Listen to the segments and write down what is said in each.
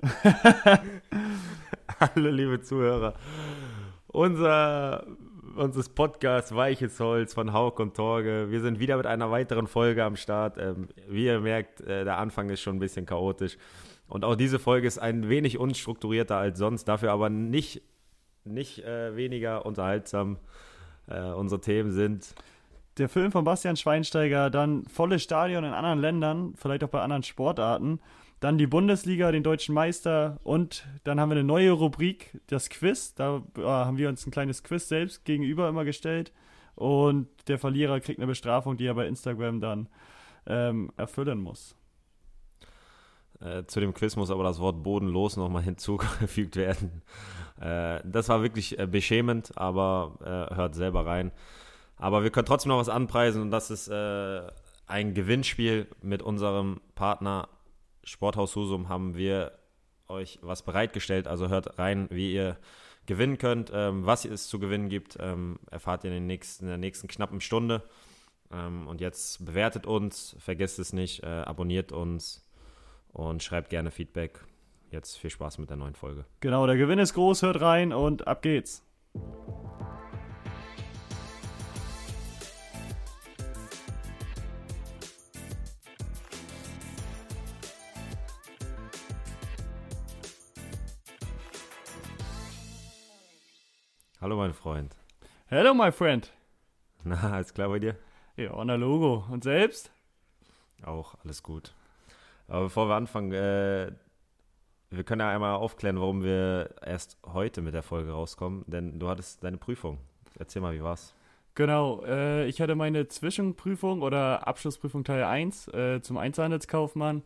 Hallo liebe Zuhörer. Unser unseres Podcasts Weiches Holz von Hauk und Torge. Wir sind wieder mit einer weiteren Folge am Start. Ähm, wie ihr merkt, äh, der Anfang ist schon ein bisschen chaotisch. Und auch diese Folge ist ein wenig unstrukturierter als sonst, dafür aber nicht, nicht äh, weniger unterhaltsam. Äh, unsere Themen sind der Film von Bastian Schweinsteiger, dann volles Stadion in anderen Ländern, vielleicht auch bei anderen Sportarten, dann die Bundesliga, den deutschen Meister und dann haben wir eine neue Rubrik, das Quiz. Da äh, haben wir uns ein kleines Quiz selbst gegenüber immer gestellt und der Verlierer kriegt eine Bestrafung, die er bei Instagram dann ähm, erfüllen muss. Äh, zu dem Quiz muss aber das Wort bodenlos nochmal hinzugefügt werden. Äh, das war wirklich äh, beschämend, aber äh, hört selber rein. Aber wir können trotzdem noch was anpreisen und das ist äh, ein Gewinnspiel mit unserem Partner Sporthaus Husum haben wir euch was bereitgestellt. Also hört rein, wie ihr gewinnen könnt. Ähm, was es zu gewinnen gibt, ähm, erfahrt ihr in, nächsten, in, der nächsten knappen Stunde. Ähm, und jetzt bewertet uns, vergesst es nicht, äh, abonniert uns und schreibt gerne Feedback. Jetzt viel Spaß mit der neuen Folge. Genau, der Gewinn ist groß, hört rein und ab geht's. Hallo, mein Freund. Hello, my friend. Na, alles klar bei dir? Ja, der Logo. Und selbst? Auch, alles gut. Aber bevor wir anfangen, äh, wir können ja einmal aufklären, warum wir erst heute mit der Folge rauskommen, denn du hattest deine Prüfung. Erzähl mal, wie war's? Genau, äh, ich hatte meine Zwischenprüfung oder Abschlussprüfung Teil 1 äh, zum Einzelhandelskaufmann.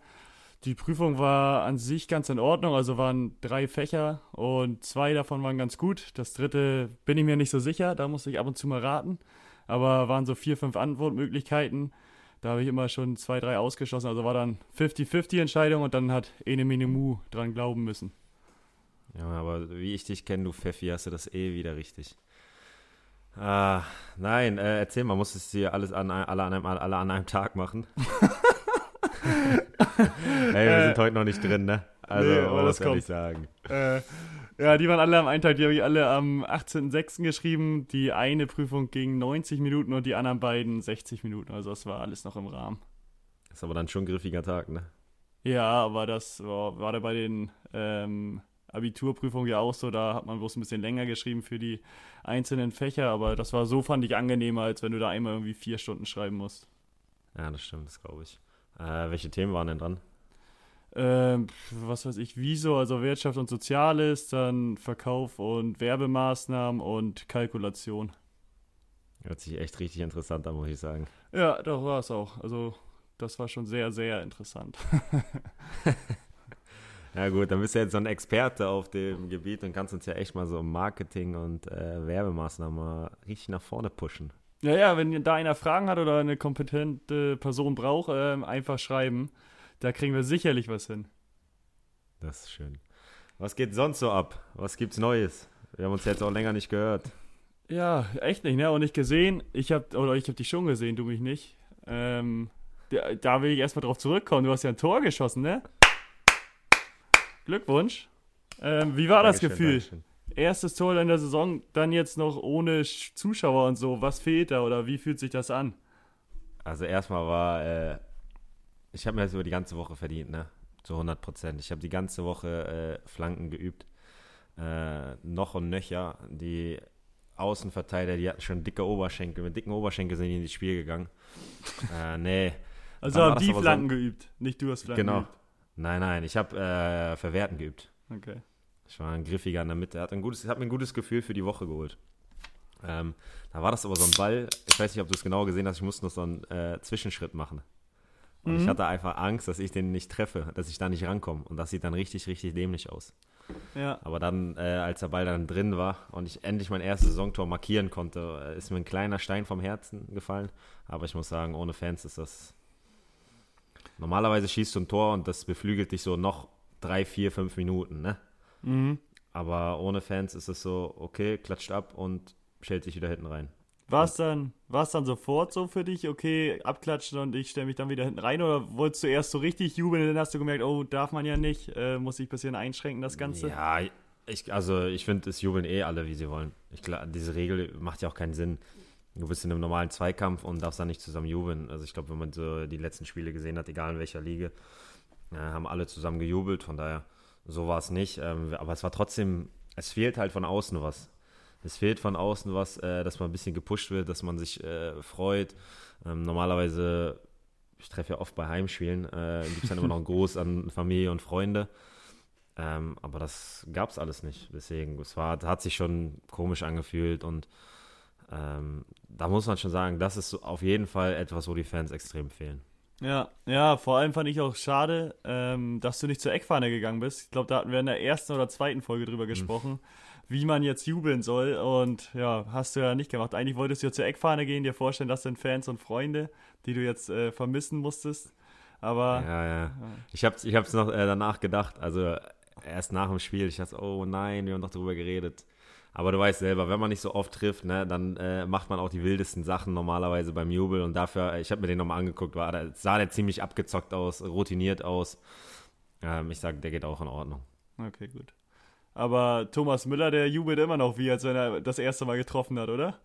Die Prüfung war an sich ganz in Ordnung, also waren drei Fächer und zwei davon waren ganz gut. Das dritte bin ich mir nicht so sicher, da musste ich ab und zu mal raten. Aber waren so vier, fünf Antwortmöglichkeiten. Da habe ich immer schon zwei, drei ausgeschlossen. Also war dann 50-50 Entscheidung und dann hat Ene Minemu dran glauben müssen. Ja, aber wie ich dich kenne, du Pfeffi, hast du das eh wieder richtig. Ah, nein, äh, erzähl mal, musstest du hier alles an, alle, an einem, alle an einem Tag machen? Ey, wir sind heute noch nicht drin, ne? Also, nee, aber was kann ich sagen? Äh, ja, die waren alle am einen Tag, die habe ich alle am 18.06. geschrieben. Die eine Prüfung ging 90 Minuten und die anderen beiden 60 Minuten. Also das war alles noch im Rahmen. Ist aber dann schon ein griffiger Tag, ne? Ja, aber das war, war da bei den ähm, Abiturprüfungen ja auch so. Da hat man bloß ein bisschen länger geschrieben für die einzelnen Fächer. Aber das war so, fand ich, angenehmer, als wenn du da einmal irgendwie vier Stunden schreiben musst. Ja, das stimmt, das glaube ich. Äh, welche Themen waren denn dran? Ähm, was weiß ich, Wieso, also Wirtschaft und Soziales, dann Verkauf und Werbemaßnahmen und Kalkulation. Hört sich echt richtig interessant an, muss ich sagen. Ja, doch war es auch. Also, das war schon sehr, sehr interessant. ja, gut, dann bist du jetzt so ein Experte auf dem Gebiet und kannst uns ja echt mal so Marketing und äh, Werbemaßnahmen richtig nach vorne pushen. Ja, ja, wenn da einer Fragen hat oder eine kompetente Person braucht, äh, einfach schreiben. Da kriegen wir sicherlich was hin. Das ist schön. Was geht sonst so ab? Was gibt's Neues? Wir haben uns jetzt auch länger nicht gehört. Ja, echt nicht, ne? Und nicht gesehen. Ich hab, oder ich hab dich schon gesehen, du mich nicht. Ähm, da, da will ich erstmal drauf zurückkommen. Du hast ja ein Tor geschossen, ne? Glückwunsch. Ähm, wie war Dankeschön, das Gefühl? Dankeschön erstes Tor in der Saison, dann jetzt noch ohne Zuschauer und so. Was fehlt da oder wie fühlt sich das an? Also erstmal war, äh, ich habe mir das über die ganze Woche verdient, ne? Zu 100 Prozent. Ich habe die ganze Woche äh, Flanken geübt. Äh, noch und nöcher. Die Außenverteidiger, die hatten schon dicke Oberschenkel. Mit dicken Oberschenkel sind die in das Spiel gegangen. äh, nee. Also haben die Flanken so geübt, nicht du hast Flanken genau. geübt. Genau. Nein, nein, ich habe äh, Verwerten geübt. Okay. Ich war ein griffiger in der Mitte. Er hat, ein gutes, hat mir ein gutes Gefühl für die Woche geholt. Ähm, da war das aber so ein Ball. Ich weiß nicht, ob du es genau gesehen hast. Ich musste noch so einen äh, Zwischenschritt machen. Und mhm. ich hatte einfach Angst, dass ich den nicht treffe, dass ich da nicht rankomme. Und das sieht dann richtig, richtig dämlich aus. Ja. Aber dann, äh, als der Ball dann drin war und ich endlich mein erstes Saisontor markieren konnte, äh, ist mir ein kleiner Stein vom Herzen gefallen. Aber ich muss sagen, ohne Fans ist das. Normalerweise schießt du ein Tor und das beflügelt dich so noch drei, vier, fünf Minuten, ne? Mhm. Aber ohne Fans ist es so, okay, klatscht ab und stellt sich wieder hinten rein. War es dann, dann sofort so für dich, okay, abklatschen und ich stelle mich dann wieder hinten rein? Oder wolltest du erst so richtig jubeln und dann hast du gemerkt, oh, darf man ja nicht, äh, muss ich ein bisschen einschränken, das Ganze? Ja, ich, also ich finde, es jubeln eh alle, wie sie wollen. Ich, diese Regel macht ja auch keinen Sinn. Du bist in einem normalen Zweikampf und darfst dann nicht zusammen jubeln. Also ich glaube, wenn man so die letzten Spiele gesehen hat, egal in welcher Liga, äh, haben alle zusammen gejubelt. Von daher, so war es nicht. Ähm, aber es war trotzdem, es fehlt halt von außen was. Es fehlt von außen was, äh, dass man ein bisschen gepusht wird, dass man sich äh, freut. Ähm, normalerweise, ich treffe ja oft bei Heimspielen, äh, gibt es dann immer noch einen Gruß an Familie und Freunde. Ähm, aber das gab es alles nicht. Deswegen, es war, hat sich schon komisch angefühlt und ähm, da muss man schon sagen, das ist auf jeden Fall etwas, wo die Fans extrem fehlen. Ja, ja, vor allem fand ich auch schade, ähm, dass du nicht zur Eckfahne gegangen bist. Ich glaube, da hatten wir in der ersten oder zweiten Folge drüber mhm. gesprochen, mhm. wie man jetzt jubeln soll. Und ja, hast du ja nicht gemacht. Eigentlich wolltest du ja zur Eckfahne gehen, dir vorstellen, das sind Fans und Freunde, die du jetzt äh, vermissen musstest. Aber. Ja, ja. Ich habe es ich noch äh, danach gedacht. Also erst nach dem Spiel. Ich dachte, oh nein, wir haben doch darüber geredet. Aber du weißt selber, wenn man nicht so oft trifft, ne, dann äh, macht man auch die wildesten Sachen normalerweise beim Jubel. Und dafür, ich habe mir den nochmal angeguckt, war, da sah der ziemlich abgezockt aus, routiniert aus. Ähm, ich sage, der geht auch in Ordnung. Okay, gut. Aber Thomas Müller, der jubelt immer noch wie, als wenn er das erste Mal getroffen hat, oder?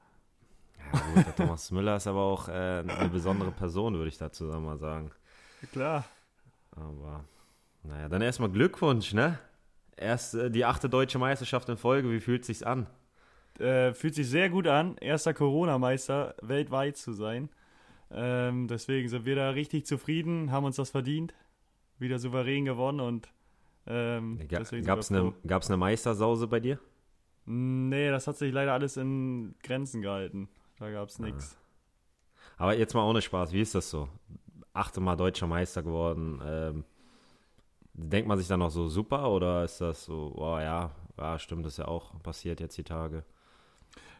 Ja, gut, der Thomas Müller ist aber auch äh, eine besondere Person, würde ich dazu mal sagen. Klar. Aber, naja, dann erstmal Glückwunsch, ne? Erst äh, die achte deutsche Meisterschaft in Folge. Wie fühlt sich's an? Äh, fühlt sich sehr gut an, erster Corona-Meister weltweit zu sein. Ähm, deswegen sind wir da richtig zufrieden, haben uns das verdient. Wieder souverän gewonnen und ähm, Ga gab's eine, gab's eine Meistersause bei dir? Nee, das hat sich leider alles in Grenzen gehalten. Da gab's nichts. Ah. Aber jetzt mal ohne Spaß, wie ist das so? Achte Mal deutscher Meister geworden. Ähm, Denkt man sich dann noch so super oder ist das so, oh ja, ja, stimmt, das ist ja auch passiert jetzt die Tage?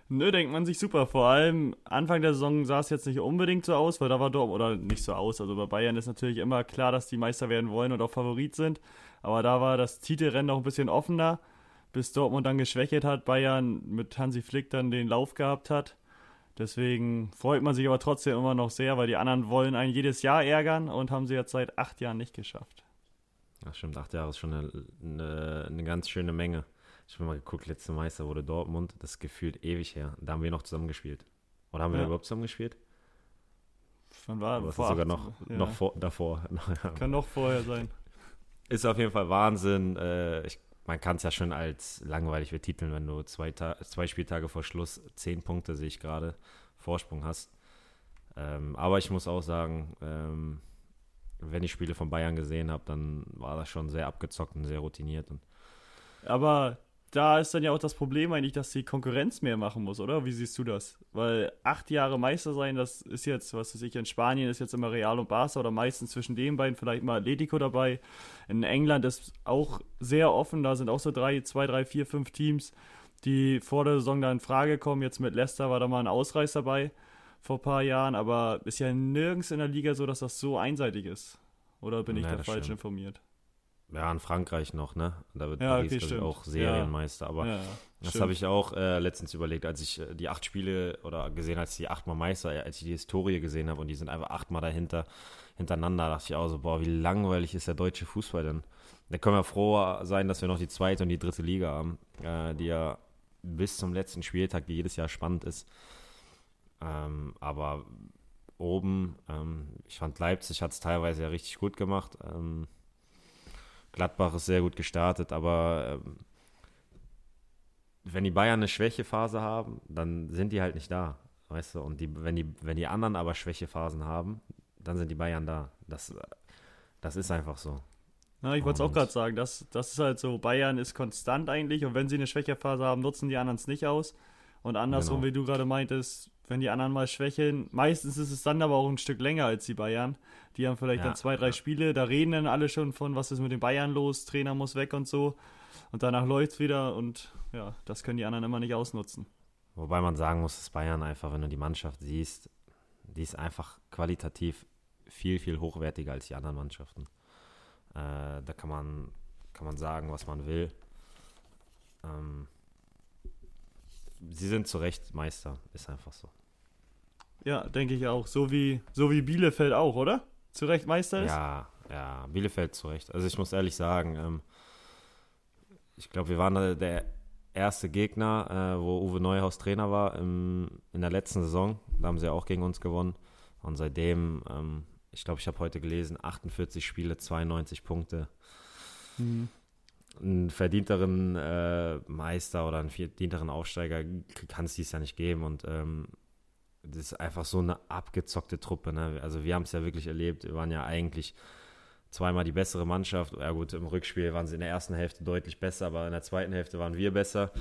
Nö, denkt man sich super. Vor allem Anfang der Saison sah es jetzt nicht unbedingt so aus, weil da war Dortmund, oder nicht so aus. Also bei Bayern ist natürlich immer klar, dass die Meister werden wollen und auch Favorit sind. Aber da war das Titelrennen noch ein bisschen offener, bis Dortmund dann geschwächt hat, Bayern mit Hansi Flick dann den Lauf gehabt hat. Deswegen freut man sich aber trotzdem immer noch sehr, weil die anderen wollen einen jedes Jahr ärgern und haben sie jetzt seit acht Jahren nicht geschafft. Ach stimmt, acht Jahre ist schon eine, eine, eine ganz schöne Menge. Ich habe mal geguckt, letzte Meister wurde Dortmund, das ist gefühlt ewig her. Da haben wir noch zusammen gespielt. Oder haben wir ja. überhaupt zusammen gespielt? Wann war das? sogar noch, ja. noch vor, davor. Kann noch vorher sein. Ist auf jeden Fall Wahnsinn. Äh, ich, man kann es ja schon als langweilig betiteln, wenn du zwei, zwei Spieltage vor Schluss zehn Punkte, sehe ich gerade, Vorsprung hast. Ähm, aber ich muss auch sagen, ähm, wenn ich Spiele von Bayern gesehen habe, dann war das schon sehr abgezockt und sehr routiniert. Und Aber da ist dann ja auch das Problem eigentlich, dass die Konkurrenz mehr machen muss, oder? Wie siehst du das? Weil acht Jahre Meister sein, das ist jetzt, was weiß ich, in Spanien ist jetzt immer Real und Barca oder meistens zwischen den beiden vielleicht mal Atletico dabei. In England ist auch sehr offen, da sind auch so drei, zwei, drei, vier, fünf Teams, die vor der Saison da in Frage kommen. Jetzt mit Leicester war da mal ein Ausreißer dabei vor ein paar Jahren, aber ist ja nirgends in der Liga so, dass das so einseitig ist. Oder bin ich da falsch stimmt. informiert? Ja, in Frankreich noch, ne? Da wird ja, Paris okay, auch Serienmeister. Ja. Aber ja, das habe ich auch äh, letztens überlegt, als ich äh, die acht Spiele oder gesehen, als ich die achtmal Meister, äh, als ich die Historie gesehen habe und die sind einfach achtmal dahinter, hintereinander, dachte ich auch so, boah, wie langweilig ist der deutsche Fußball denn? Da können wir froh sein, dass wir noch die zweite und die dritte Liga haben, äh, die ja bis zum letzten Spieltag, die jedes Jahr spannend ist. Ähm, aber oben, ähm, ich fand Leipzig hat es teilweise ja richtig gut gemacht. Ähm, Gladbach ist sehr gut gestartet, aber ähm, wenn die Bayern eine Schwächephase haben, dann sind die halt nicht da. Weißt du, und die, wenn, die, wenn die anderen aber Schwächephasen haben, dann sind die Bayern da. Das, das ist einfach so. Ja, ich wollte es auch gerade sagen, das, das ist halt so, Bayern ist konstant eigentlich und wenn sie eine Schwächephase haben, nutzen die anderen es nicht aus. Und andersrum, genau. wie du gerade meintest, wenn die anderen mal schwächeln. Meistens ist es dann aber auch ein Stück länger als die Bayern. Die haben vielleicht ja, dann zwei, drei ja. Spiele, da reden dann alle schon von, was ist mit den Bayern los, Trainer muss weg und so. Und danach läuft es wieder und ja, das können die anderen immer nicht ausnutzen. Wobei man sagen muss, dass Bayern einfach, wenn du die Mannschaft siehst, die ist einfach qualitativ viel, viel hochwertiger als die anderen Mannschaften. Äh, da kann man, kann man sagen, was man will. Ähm, sie sind zu Recht Meister, ist einfach so. Ja, denke ich auch. So wie, so wie Bielefeld auch, oder? Zu Recht Meister ist? Ja, ja, Bielefeld zu Recht. Also ich muss ehrlich sagen, ähm, ich glaube, wir waren der erste Gegner, äh, wo Uwe Neuhaus Trainer war im, in der letzten Saison. Da haben sie auch gegen uns gewonnen. Und seitdem, ähm, ich glaube, ich habe heute gelesen, 48 Spiele, 92 Punkte. Mhm. Einen verdienteren äh, Meister oder einen verdienteren Aufsteiger kann es dies ja nicht geben. Und ähm, das ist einfach so eine abgezockte Truppe. Ne? Also wir haben es ja wirklich erlebt. Wir waren ja eigentlich zweimal die bessere Mannschaft. Ja gut, im Rückspiel waren sie in der ersten Hälfte deutlich besser, aber in der zweiten Hälfte waren wir besser.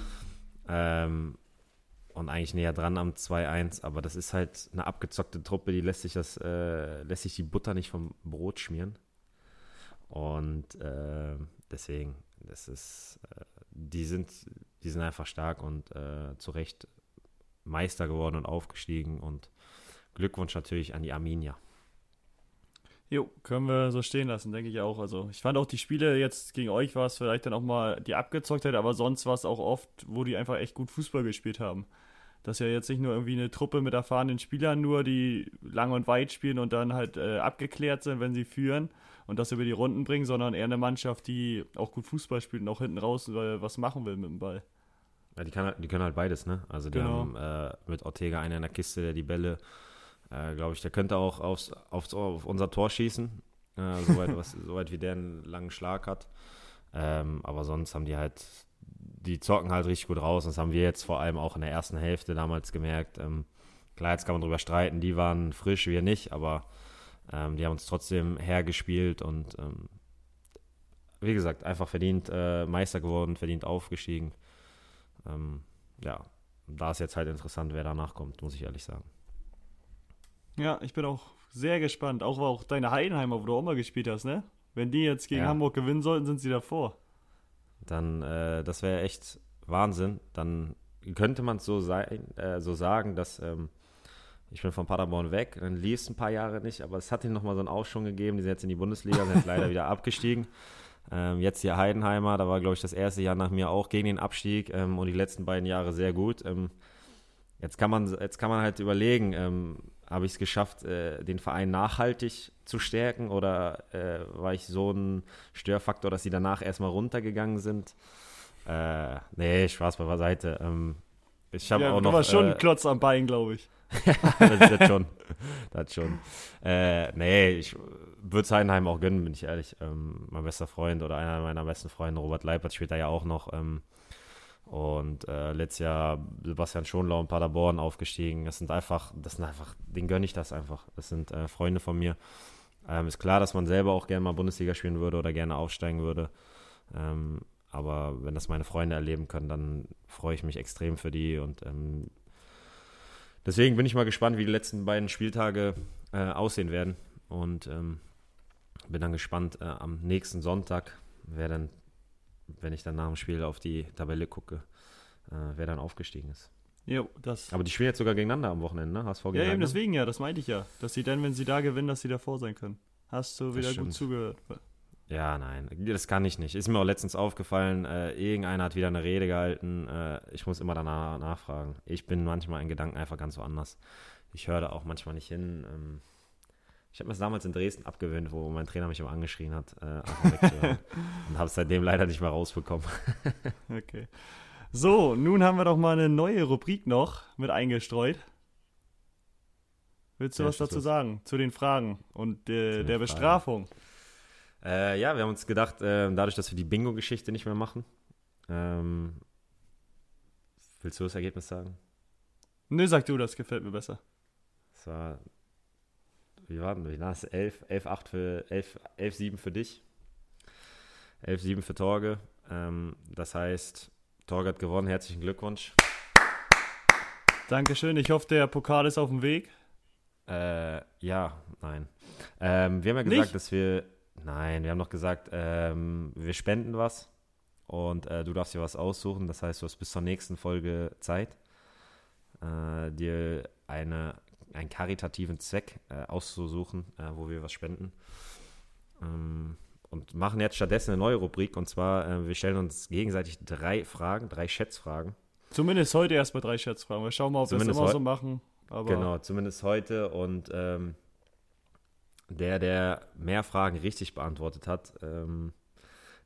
Ähm, und eigentlich näher dran am 2-1. Aber das ist halt eine abgezockte Truppe, die lässt sich das, äh, lässt sich die Butter nicht vom Brot schmieren. Und äh, deswegen, das ist, äh, die sind, die sind einfach stark und äh, zu Recht Meister geworden und aufgestiegen. Und Glückwunsch natürlich an die Arminia. Jo, können wir so stehen lassen, denke ich auch. Also ich fand auch die Spiele jetzt gegen euch war es vielleicht dann auch mal die Abgezocktheit, aber sonst war es auch oft, wo die einfach echt gut Fußball gespielt haben. Das ist ja jetzt nicht nur irgendwie eine Truppe mit erfahrenen Spielern nur, die lang und weit spielen und dann halt äh, abgeklärt sind, wenn sie führen und das über die Runden bringen, sondern eher eine Mannschaft, die auch gut Fußball spielt und auch hinten raus äh, was machen will mit dem Ball. Ja, die, kann, die können halt beides, ne? Also die genau. haben äh, mit Ortega einen in der Kiste, der die Bälle äh, Glaube ich, der könnte auch aufs, aufs, auf unser Tor schießen, äh, soweit, was, soweit wie der einen langen Schlag hat. Ähm, aber sonst haben die halt, die zocken halt richtig gut raus. Das haben wir jetzt vor allem auch in der ersten Hälfte damals gemerkt. Ähm, klar, jetzt kann man drüber streiten, die waren frisch, wir nicht, aber ähm, die haben uns trotzdem hergespielt und ähm, wie gesagt, einfach verdient äh, Meister geworden, verdient aufgestiegen. Ähm, ja, da ist jetzt halt interessant, wer danach kommt, muss ich ehrlich sagen. Ja, ich bin auch sehr gespannt. Auch, auch deine Heidenheimer, wo du auch mal gespielt hast, ne? Wenn die jetzt gegen ja. Hamburg gewinnen sollten, sind sie davor. Dann, äh, das wäre echt Wahnsinn. Dann könnte man es so, äh, so sagen, dass ähm, ich bin von Paderborn weg. Dann lief ein paar Jahre nicht, aber es hat ihnen nochmal so einen Aufschwung gegeben. Die sind jetzt in die Bundesliga, sind leider wieder abgestiegen. Ähm, jetzt hier Heidenheimer, da war, glaube ich, das erste Jahr nach mir auch gegen den Abstieg ähm, und die letzten beiden Jahre sehr gut. Ähm, jetzt, kann man, jetzt kann man halt überlegen, ähm, habe ich es geschafft, äh, den Verein nachhaltig zu stärken oder äh, war ich so ein Störfaktor, dass sie danach erstmal runtergegangen sind? Äh, nee, Spaß beiseite. Ähm, ich habe ja, auch noch. Du warst schon ein äh, Klotz am Bein, glaube ich. das, das schon. Das schon. Äh, nee, ich würde Heidenheim auch gönnen, bin ich ehrlich. Ähm, mein bester Freund oder einer meiner besten Freunde, Robert Leipert, spielt da ja auch noch. Ähm, und äh, letztes Jahr Sebastian Schonlau und Paderborn aufgestiegen. Das sind einfach, das sind einfach, den gönne ich das einfach. Das sind äh, Freunde von mir. Ähm, ist klar, dass man selber auch gerne mal Bundesliga spielen würde oder gerne aufsteigen würde. Ähm, aber wenn das meine Freunde erleben können, dann freue ich mich extrem für die. Und ähm, deswegen bin ich mal gespannt, wie die letzten beiden Spieltage äh, aussehen werden. Und ähm, bin dann gespannt äh, am nächsten Sonntag, wer dann wenn ich dann nach dem Spiel auf die Tabelle gucke, äh, wer dann aufgestiegen ist. Jo, das. Aber die spielen jetzt sogar gegeneinander am Wochenende, ne? HSV gegen Ja, eben deswegen ja, das meinte ich ja. Dass sie dann, wenn sie da gewinnen, dass sie davor sein können. Hast du wieder gut zugehört. Ja, nein, das kann ich nicht. Ist mir auch letztens aufgefallen, äh, irgendeiner hat wieder eine Rede gehalten. Äh, ich muss immer danach nachfragen. Ich bin manchmal in Gedanken einfach ganz woanders. Ich höre da auch manchmal nicht hin. Ähm, ich habe mir das damals in Dresden abgewöhnt, wo mein Trainer mich immer angeschrien hat, äh, und habe es seitdem leider nicht mehr rausbekommen. okay. So, nun haben wir doch mal eine neue Rubrik noch mit eingestreut. Willst du ja, was dazu sagen? Zu den Fragen und äh, der Fragen. Bestrafung? Äh, ja, wir haben uns gedacht, äh, dadurch, dass wir die Bingo-Geschichte nicht mehr machen, ähm, willst du das Ergebnis sagen? Nö, sag du, das gefällt mir besser. Es war wie war denn das? 11, 11, 8 für 11, 11 7 für dich. 11, 7 für Torge. Ähm, das heißt, Torge hat gewonnen. Herzlichen Glückwunsch. Dankeschön. Ich hoffe, der Pokal ist auf dem Weg. Äh, ja, nein. Ähm, wir haben ja gesagt, Nicht? dass wir. Nein, wir haben noch gesagt, ähm, wir spenden was und äh, du darfst dir was aussuchen. Das heißt, du hast bis zur nächsten Folge Zeit, äh, dir eine einen karitativen Zweck äh, auszusuchen, äh, wo wir was spenden. Ähm, und machen jetzt stattdessen eine neue Rubrik und zwar, äh, wir stellen uns gegenseitig drei Fragen, drei Schätzfragen. Zumindest heute erstmal drei Schätzfragen. Wir schauen mal, ob wir das immer so machen. Aber Genau, zumindest heute. Und ähm, der, der mehr Fragen richtig beantwortet hat, ähm,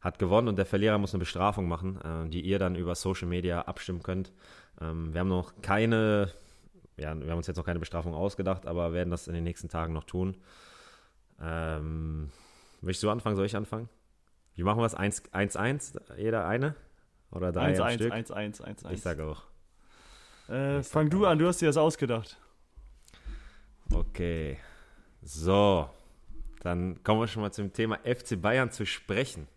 hat gewonnen und der Verlierer muss eine Bestrafung machen, äh, die ihr dann über Social Media abstimmen könnt. Ähm, wir haben noch keine, ja, wir haben uns jetzt noch keine Bestrafung ausgedacht, aber werden das in den nächsten Tagen noch tun. Ähm, willst du anfangen? Soll ich anfangen? Wie machen wir es? 1-1, jeder eine? Oder drei 1, am 1, Stück? 1, 1, 1, 1. Ich sage auch. Äh, ich sag fang du an, du hast dir das ausgedacht. Okay. So. Dann kommen wir schon mal zum Thema FC Bayern zu sprechen.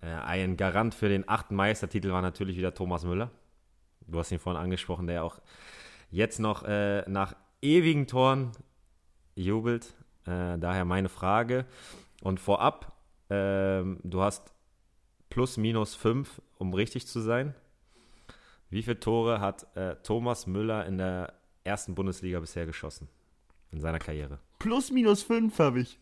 Äh, ein Garant für den achten Meistertitel war natürlich wieder Thomas Müller. Du hast ihn vorhin angesprochen, der auch jetzt noch äh, nach ewigen Toren jubelt. Äh, daher meine Frage. Und vorab, ähm, du hast plus minus fünf, um richtig zu sein. Wie viele Tore hat äh, Thomas Müller in der ersten Bundesliga bisher geschossen? In seiner Karriere. Plus minus 5 habe ich.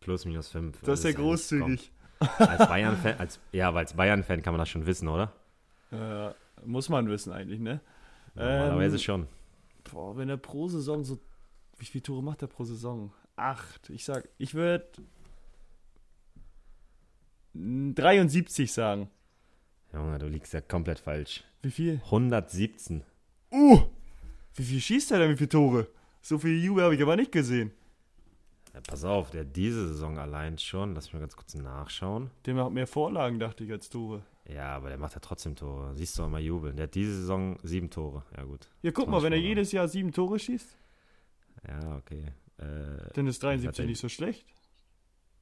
Plus minus fünf. Das ist ja eigentlich- großzügig. Als Bayern-Fan, als, ja, aber als Bayern-Fan kann man das schon wissen, oder? Äh, muss man wissen eigentlich, ne? Normalerweise Ähm, schon. Boah, wenn er pro Saison so. Wie viele Tore macht er pro Saison? Acht. Ich sag, ich würde 73 sagen. Junge, du liegst ja komplett falsch. Wie viel? 117. Uh! Wie viel schießt er denn? Wie viele Tore? So viel Jubel habe ich aber nicht gesehen. Ja, pass auf, der hat diese Saison allein schon, lass mich mal ganz kurz nachschauen. Der macht mehr Vorlagen, dachte ich, als Tore. Ja, aber der macht ja trotzdem Tore. Siehst du mal jubeln. Der hat diese Saison sieben Tore. Ja, gut. Ja, guck mal, wenn er jedes Jahr sieben Tore schießt, Ja, okay. Äh, dann ist 73 Hat er- nicht so schlecht.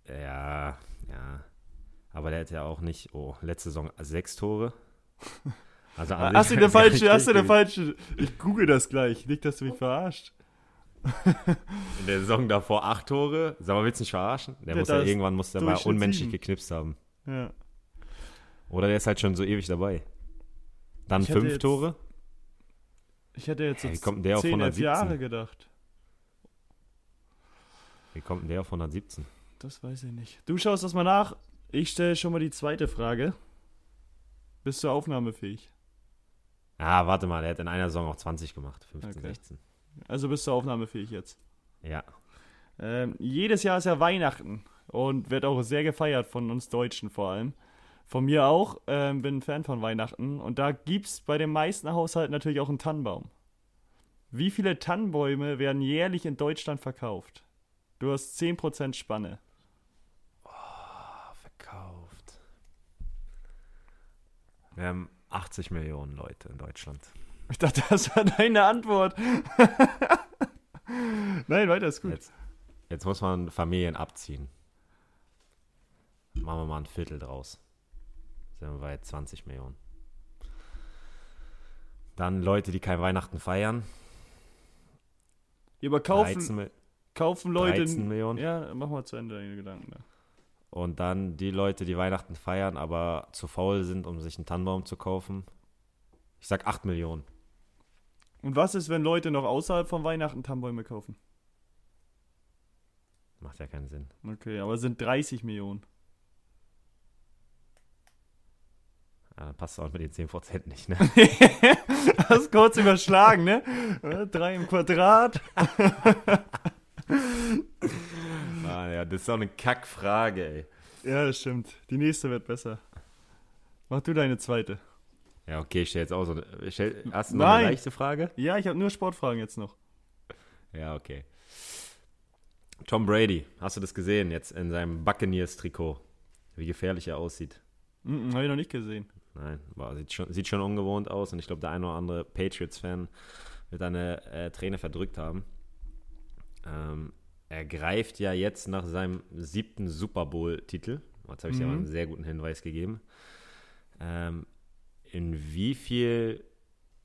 ja, ja. Aber der hat ja auch nicht, oh, letzte Saison sechs Tore. Also Hast du sich eine gar nicht falsche, hast du eine schlecht falsche. Ich google das gleich, nicht, dass du mich verarscht. In der Saison davor acht Tore. Sag mal, willst du nicht verarschen? Der Ja, muss ja irgendwann muss der mal unmenschlich sieben. geknipst haben. Ja. Oder der ist halt schon so ewig dabei. Dann Ich fünf jetzt Tore. Ich hätte jetzt Hä, wie kommt der auf 10, 11 117? Jahre gedacht. Wie kommt denn der auf 117? Das weiß ich nicht. Du schaust das mal nach. Ich stelle schon mal die zweite Frage. Bist du aufnahmefähig? Ah, warte mal, der hat in einer Saison auch 20 gemacht. 15, Okay. 16. Also bist du aufnahmefähig jetzt. Ja. Ähm, jedes Jahr ist ja Weihnachten und wird auch sehr gefeiert von uns Deutschen vor allem. Von mir auch, ähm, bin ein Fan von Weihnachten und da gibt es bei den meisten Haushalten natürlich auch einen Tannenbaum. Wie viele Tannenbäume werden jährlich in Deutschland verkauft? Du hast 10% Spanne. Ah, verkauft. Wir haben 80 Millionen Leute in Deutschland. Ich dachte, das war deine Antwort. Nein, weiter ist gut. Jetzt, jetzt muss man Familien abziehen. Machen wir mal ein Viertel draus. Sind wir bei 20 Millionen. Dann Leute, die kein Weihnachten feiern. Ja, aber kaufen, 13, Mi- kaufen Leute. 13 Millionen. Ja, mach mal zu Ende deine Gedanken. Da. Und dann die Leute, die Weihnachten feiern, aber zu faul sind, um sich einen Tannenbaum zu kaufen. Ich sag 8 Millionen. Und was ist, wenn Leute noch außerhalb von Weihnachten Tannenbäume kaufen? Macht ja keinen Sinn. Okay, aber es sind 30 Millionen. Dann passt auch mit den 10% nicht, ne? Hast kurz überschlagen, ne? Drei im Quadrat. ah, ja, das ist auch eine Kackfrage, ey. Ja, das stimmt. Die nächste wird besser. Mach du deine zweite. Ja, okay, ich stell jetzt auch so Stell, hast du noch Nein. eine leichte Frage? Ja, ich habe nur Sportfragen jetzt noch. Ja, okay. Tom Brady, hast du das gesehen jetzt in seinem Buccaneers-Trikot? Wie gefährlich er aussieht. Mhm, habe ich noch nicht gesehen. Nein, boah, sieht, schon, sieht schon ungewohnt aus und ich glaube, der eine oder andere Patriots-Fan wird eine äh, Träne verdrückt haben. Ähm, er greift ja jetzt nach seinem siebten Super Bowl-Titel. Jetzt habe ich dir Mhm. aber einen sehr guten Hinweis gegeben. Ähm, in wie viel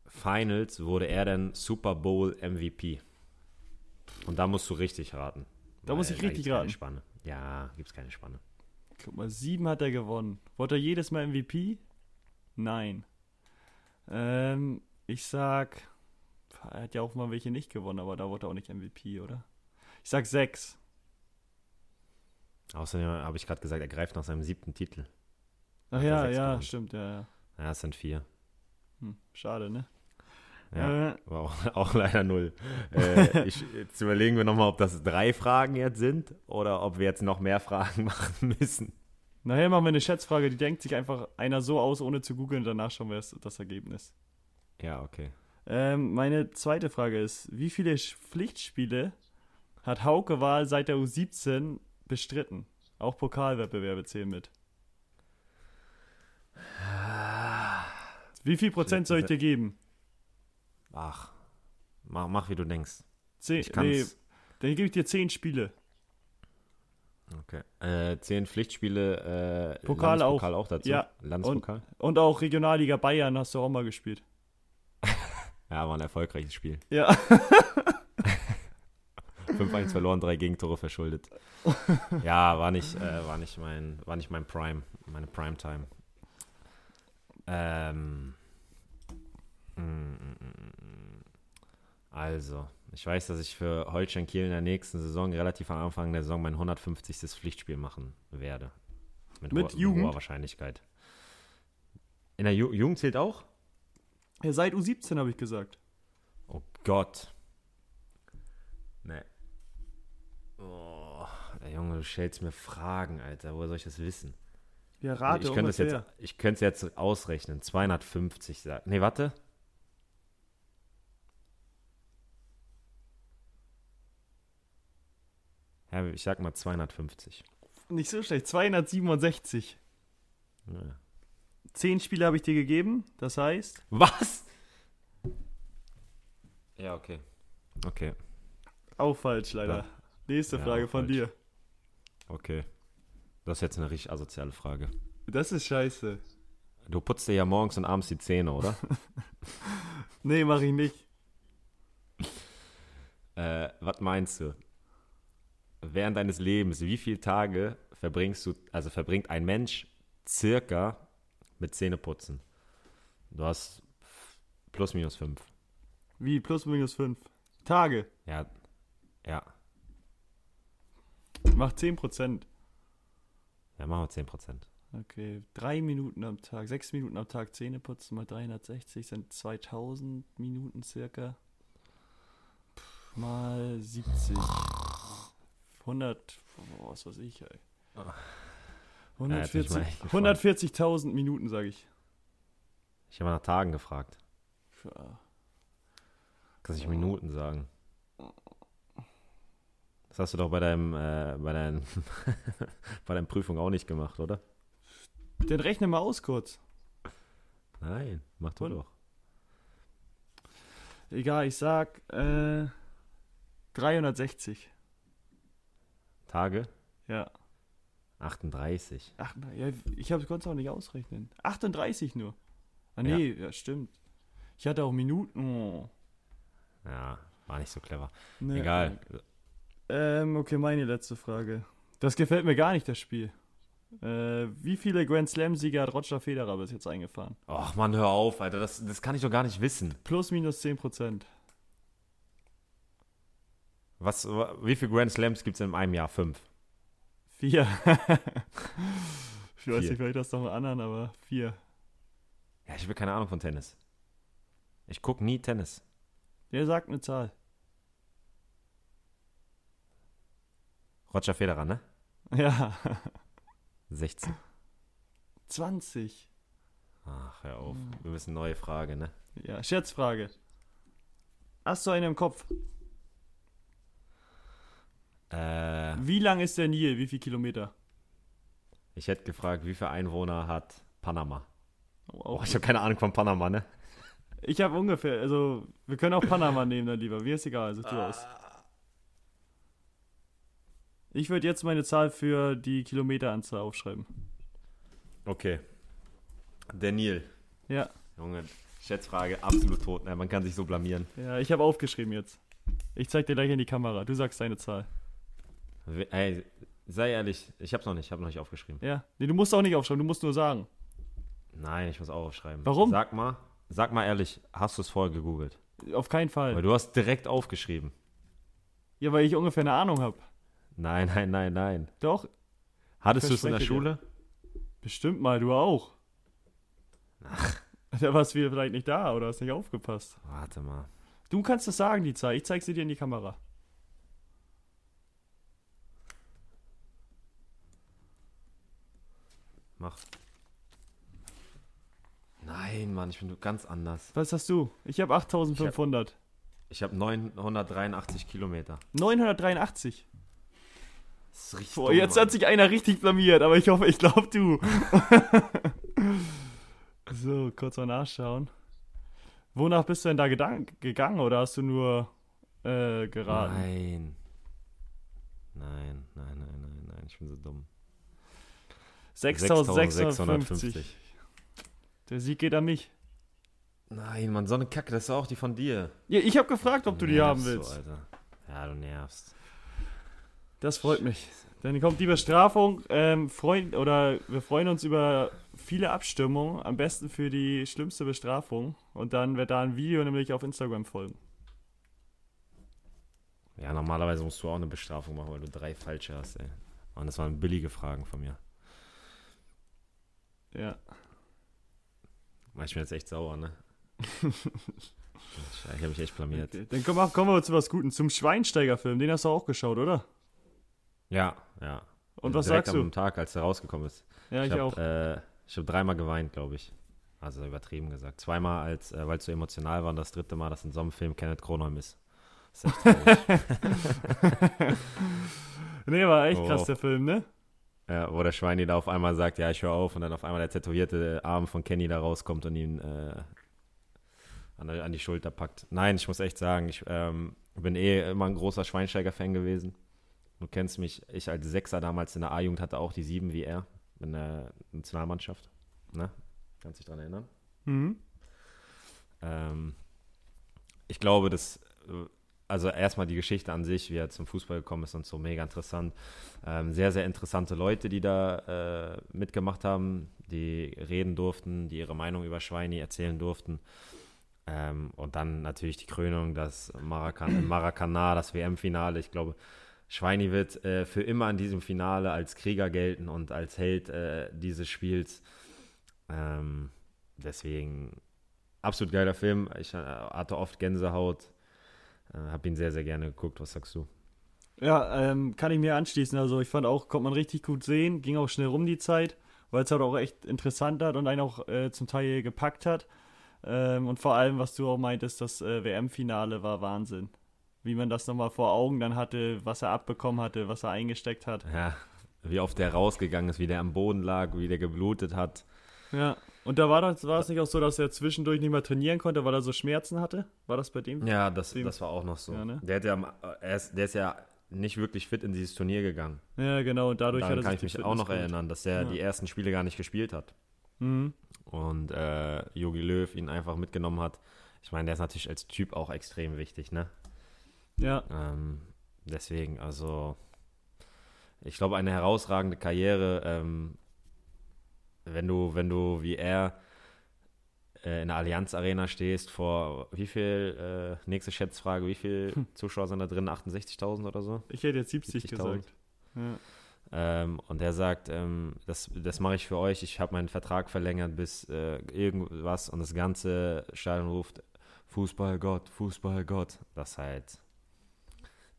Finals wurde er denn Super Bowl MVP? Und da musst du richtig raten. Da muss ich richtig gibt's keine raten. Spanne. Ja, gibt es keine Spanne. Guck mal, sieben hat er gewonnen. Wurde er jedes Mal MVP? Nein. Ähm, ich sag. Er hat ja auch mal welche nicht gewonnen, aber da wurde er auch nicht MVP, oder? Ich sag sechs. Außerdem habe ich gerade gesagt, er greift nach seinem siebten Titel. Ach ja, ja, gewonnen. stimmt, ja, ja. Ja, es sind vier. Hm, schade, ne? Ja, Äh, war auch, auch leider null. Äh, ich, jetzt überlegen wir nochmal, ob das drei Fragen jetzt sind oder ob wir jetzt noch mehr Fragen machen müssen. nachher machen wir eine Schätzfrage, die denkt sich einfach einer so aus, ohne zu googeln, danach schauen wir das, das Ergebnis. Ja, okay. Ähm, meine zweite Frage ist, wie viele Pflichtspiele hat Hauke Wahl seit der U17 bestritten? Auch Pokalwettbewerbe zählen mit. Wie viel Prozent soll ich dir geben? Ach, mach, mach wie du denkst. Zehn, Ich nee, dann gebe ich dir zehn Spiele. Okay. Äh, zehn Pflichtspiele, äh, Pokal Landespokal auch, dazu. Ja, Landespokal? Und auch Regionalliga Bayern hast du auch mal gespielt. Ja, war ein erfolgreiches Spiel. Ja. 5-1 verloren, drei Gegentore verschuldet. Ja, war nicht, äh, war nicht mein, war nicht mein Prime, meine Primetime. Ähm. mm, mm, mm. Also, ich weiß, dass ich für Holstein Kiel in der nächsten Saison, relativ am Anfang der Saison, mein 150. Pflichtspiel machen werde. Mit hoher, Jugend? hoher Wahrscheinlichkeit. In der Ju Jugend zählt auch? ja seit U17 habe ich gesagt. Oh Gott. Nee. Oh, der Junge, du stellst mir Fragen, Alter. Woher soll ich das wissen? Ja, rate ich könnte es jetzt, ich könnte es jetzt ausrechnen. 250 sagen. Nee, warte. Ja, ich sag mal 250. Nicht so schlecht. 267. Ja. Zehn Spiele habe ich dir gegeben. Das heißt, Was? Ja, okay. Okay, auch falsch leider. Ja. Nächste Ja, Frage von falsch. dir. okay. Das ist jetzt eine richtig asoziale Frage. Das ist scheiße. Du putzt dir ja morgens und abends die Zähne, oder? Nee, mach ich nicht. Äh, was meinst du? Während deines Lebens, wie viele Tage verbringst du, also verbringt ein Mensch circa mit Zähneputzen? Du hast plus minus fünf. Wie? Plus minus fünf. Tage. Ja, ja, Macht 10%. Ja, machen wir 10 Prozent. Okay. Drei Minuten am Tag. Sechs Minuten am Tag Zähne putzen mal 360 sind 2000 Minuten circa. Pff, mal 70. 100. Oh, was weiß ich, ey. Ja, jetzt bin ich mal 140 echt gespannt. 140.000 Minuten, sage ich. Ich habe nach Tagen gefragt. Ja. Kannst nicht Minuten sagen. Das hast du doch bei deinem, äh, bei deinem, bei deiner Prüfung auch nicht gemacht, oder? Den rechne mal aus kurz. Nein, mach du Und? doch. Egal, ich sag äh, 360. Tage? Ja. 38. Ach, ja ich konnte es auch nicht ausrechnen. 38 nur. Ah, nee, ja. stimmt. Ich hatte auch Minuten. Oh. Ja, war nicht so clever. Nee. Egal. Ähm, okay, meine letzte Frage. Das gefällt mir gar nicht, das Spiel. Äh, wie viele Grand Slam-Sieger hat Roger Federer bis jetzt eingefahren? Och Mann, hör auf, Alter. Das, das kann ich doch gar nicht wissen. Plus, minus 10 Prozent. Was, wie viele Grand Slams gibt es in einem Jahr? Fünf. Vier. ich weiß Vier. nicht, vielleicht das noch einen anderen, aber vier. Ja, ich habe keine Ahnung von Tennis. Ich gucke nie Tennis. Der sagt eine Zahl. Roger Federer, ne? Ja. 16. 20. Ach, hör auf. Wir müssen eine neue Frage, ne? Ja, Scherzfrage. Hast du einen im Kopf? Äh, Wie lang ist der Nil? Wie viele Kilometer? ich hätte gefragt, wie viele Einwohner hat Panama? Oh, ich habe keine Ahnung von Panama, ne? Ich habe ungefähr, also wir können auch Panama nehmen dann lieber. Mir ist egal, also du aus. Ich würde jetzt meine Zahl für die Kilometeranzahl aufschreiben. Okay. Der Nil. Ja, Junge, Schätzfrage, absolut tot. Ne? Man kann sich so blamieren. ja, ich habe aufgeschrieben jetzt. Ich zeig dir gleich in die Kamera. Du sagst deine Zahl. Ey, sei ehrlich, ich hab's noch nicht, ich hab noch nicht aufgeschrieben. Ja, nee, du musst auch nicht aufschreiben, du musst nur sagen. Nein, ich muss auch aufschreiben. Warum? Sag mal, sag mal ehrlich, hast du es vorher gegoogelt? Auf keinen Fall. Weil du hast direkt aufgeschrieben. Ja, weil ich ungefähr eine Ahnung habe. Nein, nein, nein, nein. Doch, Hattest du es in der. Schule? bestimmt mal, du auch. Da warst du vielleicht nicht da oder hast nicht aufgepasst. Warte mal. Du kannst es sagen, die Zahl. Ich zeig sie dir in die Kamera. Mach. Nein, Mann, ich bin ganz anders. Was hast du? Ich habe 8500. Ich habe 983 Kilometer. 983. Das ist richtig Boah, dumm, jetzt Mann. hat sich einer richtig blamiert, aber ich hoffe, ich glaube du. so, kurz mal nachschauen. Wonach bist du denn da gegangen oder hast du nur äh, geraten? Nein. Nein, nein, nein, nein, nein, ich bin so dumm. 6650. Der Sieg geht an mich. Nein, Mann, so eine Kacke, das ist auch die von dir. Ja, ich habe gefragt, ob du die haben willst. So, Alter. Ja, du nervst. Das freut mich. Dann kommt die Bestrafung. Ähm, freuen, oder wir freuen uns über viele Abstimmungen. Am besten für die schlimmste Bestrafung. Und dann wird da ein Video nämlich auf Instagram folgen. Ja, normalerweise musst du auch eine Bestrafung machen, weil du drei falsche hast, ey. Mann, das waren billige Fragen von mir. Ja. Mann, Ich bin jetzt echt sauer, ne? ich habe mich echt blamiert. Okay. Dann kommen wir, kommen wir zu was Guten. Zum Schweinsteiger-Film. Den hast du auch geschaut, oder? Ja, ja. Und was Direkt sagst du? am Tag, als er rausgekommen ist. Ja, ich, hab, auch. Äh, ich habe dreimal geweint, glaube ich. Also übertrieben gesagt. Zweimal, als, äh, weil es so emotional war, und das dritte Mal, dass in so einem Film Kenneth Kronholm ist. Das ist echt. Nee, war echt Oh. krass, der Film, ne? ja, wo der Schweini da auf einmal sagt, ja, ich höre auf, und dann auf einmal der tätowierte Arm von Kenny da rauskommt und ihn äh, an, an die Schulter packt. Nein, ich muss echt sagen, ich ähm, bin eh immer ein großer Schweinsteiger-Fan gewesen. Du kennst mich, ich als Sechser damals in der A-Jugend hatte auch die Sieben wie er in der Nationalmannschaft. Ne? Kannst dich dran erinnern? Mhm. Ähm, ich glaube, dass, also erstmal die Geschichte an sich, wie er zum Fußball gekommen ist und so, mega interessant. Ähm, sehr, sehr interessante Leute, die da äh, mitgemacht haben, die reden durften, die ihre Meinung über Schweini erzählen durften. Ähm, und dann natürlich die Krönung, das Maracan Maracana, das WM-Finale. Ich glaube, Schweini wird äh, für immer in diesem Finale als Krieger gelten und als Held äh, dieses Spiels. Ähm, deswegen absolut geiler Film. Ich äh, hatte oft Gänsehaut. Äh, hab ihn sehr, sehr gerne geguckt. Was sagst du? Ja, ähm, kann ich mir anschließen. Also ich fand auch, konnte man richtig gut sehen, ging auch schnell rum die Zeit, weil es halt auch echt interessant hat und einen auch äh, zum Teil gepackt hat. Ähm, und vor allem, was du auch meintest, das äh, WM-Finale war Wahnsinn. Wie man das nochmal vor Augen dann hatte, was er abbekommen hatte, was er eingesteckt hat. Ja, wie oft der rausgegangen ist, wie der am Boden lag, wie der geblutet hat. Ja. Und da war das, war es nicht auch so, dass er zwischendurch nicht mehr trainieren konnte, weil er so Schmerzen hatte? War das bei dem? Ja, das, Dem- das war auch noch so. Ja, ne? der, hat ja, am- er ist, der ist ja nicht wirklich fit in dieses Turnier gegangen. Ja, genau. Und dadurch Daran hat er kann ich mich auch noch geholt. erinnern, dass er Ja. die ersten Spiele gar nicht gespielt hat. Mhm. Und äh, Jogi Löw ihn einfach mitgenommen hat. Ich meine, der ist natürlich als Typ auch extrem wichtig, ne? Ja. Ähm, deswegen, also, ich glaube, eine herausragende Karriere, ähm, wenn du, wenn du wie er äh, in der Allianz Arena stehst, vor wie viel, äh, nächste Schätzfrage, wie viel Zuschauer sind da drin? 68.000 oder so? Ich hätte jetzt 70 70.000. gesagt. Ja. Ähm, und er sagt, ähm, das, das mache ich für euch, ich habe meinen Vertrag verlängert bis äh, irgendwas und das ganze Stadion ruft, Fußballgott, Fußballgott. Das halt,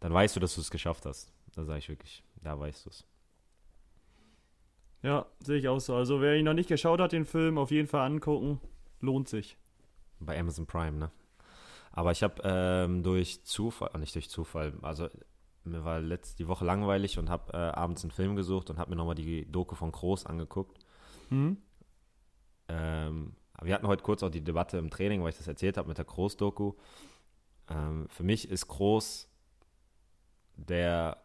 dann weißt du, dass du es geschafft hast. Da sage ich wirklich, da weißt du es. Ja, sehe ich auch so. Also wer ihn noch nicht geschaut hat, den Film, auf jeden Fall angucken. Lohnt sich. Bei Amazon Prime, ne? Aber ich habe ähm, durch Zufall, äh, nicht durch Zufall, also mir war letzt, die Woche langweilig und habe äh, abends einen Film gesucht und habe mir nochmal die Doku von Groß angeguckt. Hm? Ähm, wir hatten heute kurz auch die Debatte im Training, weil ich das erzählt habe mit der Groß-Doku. Ähm, für mich ist Groß der,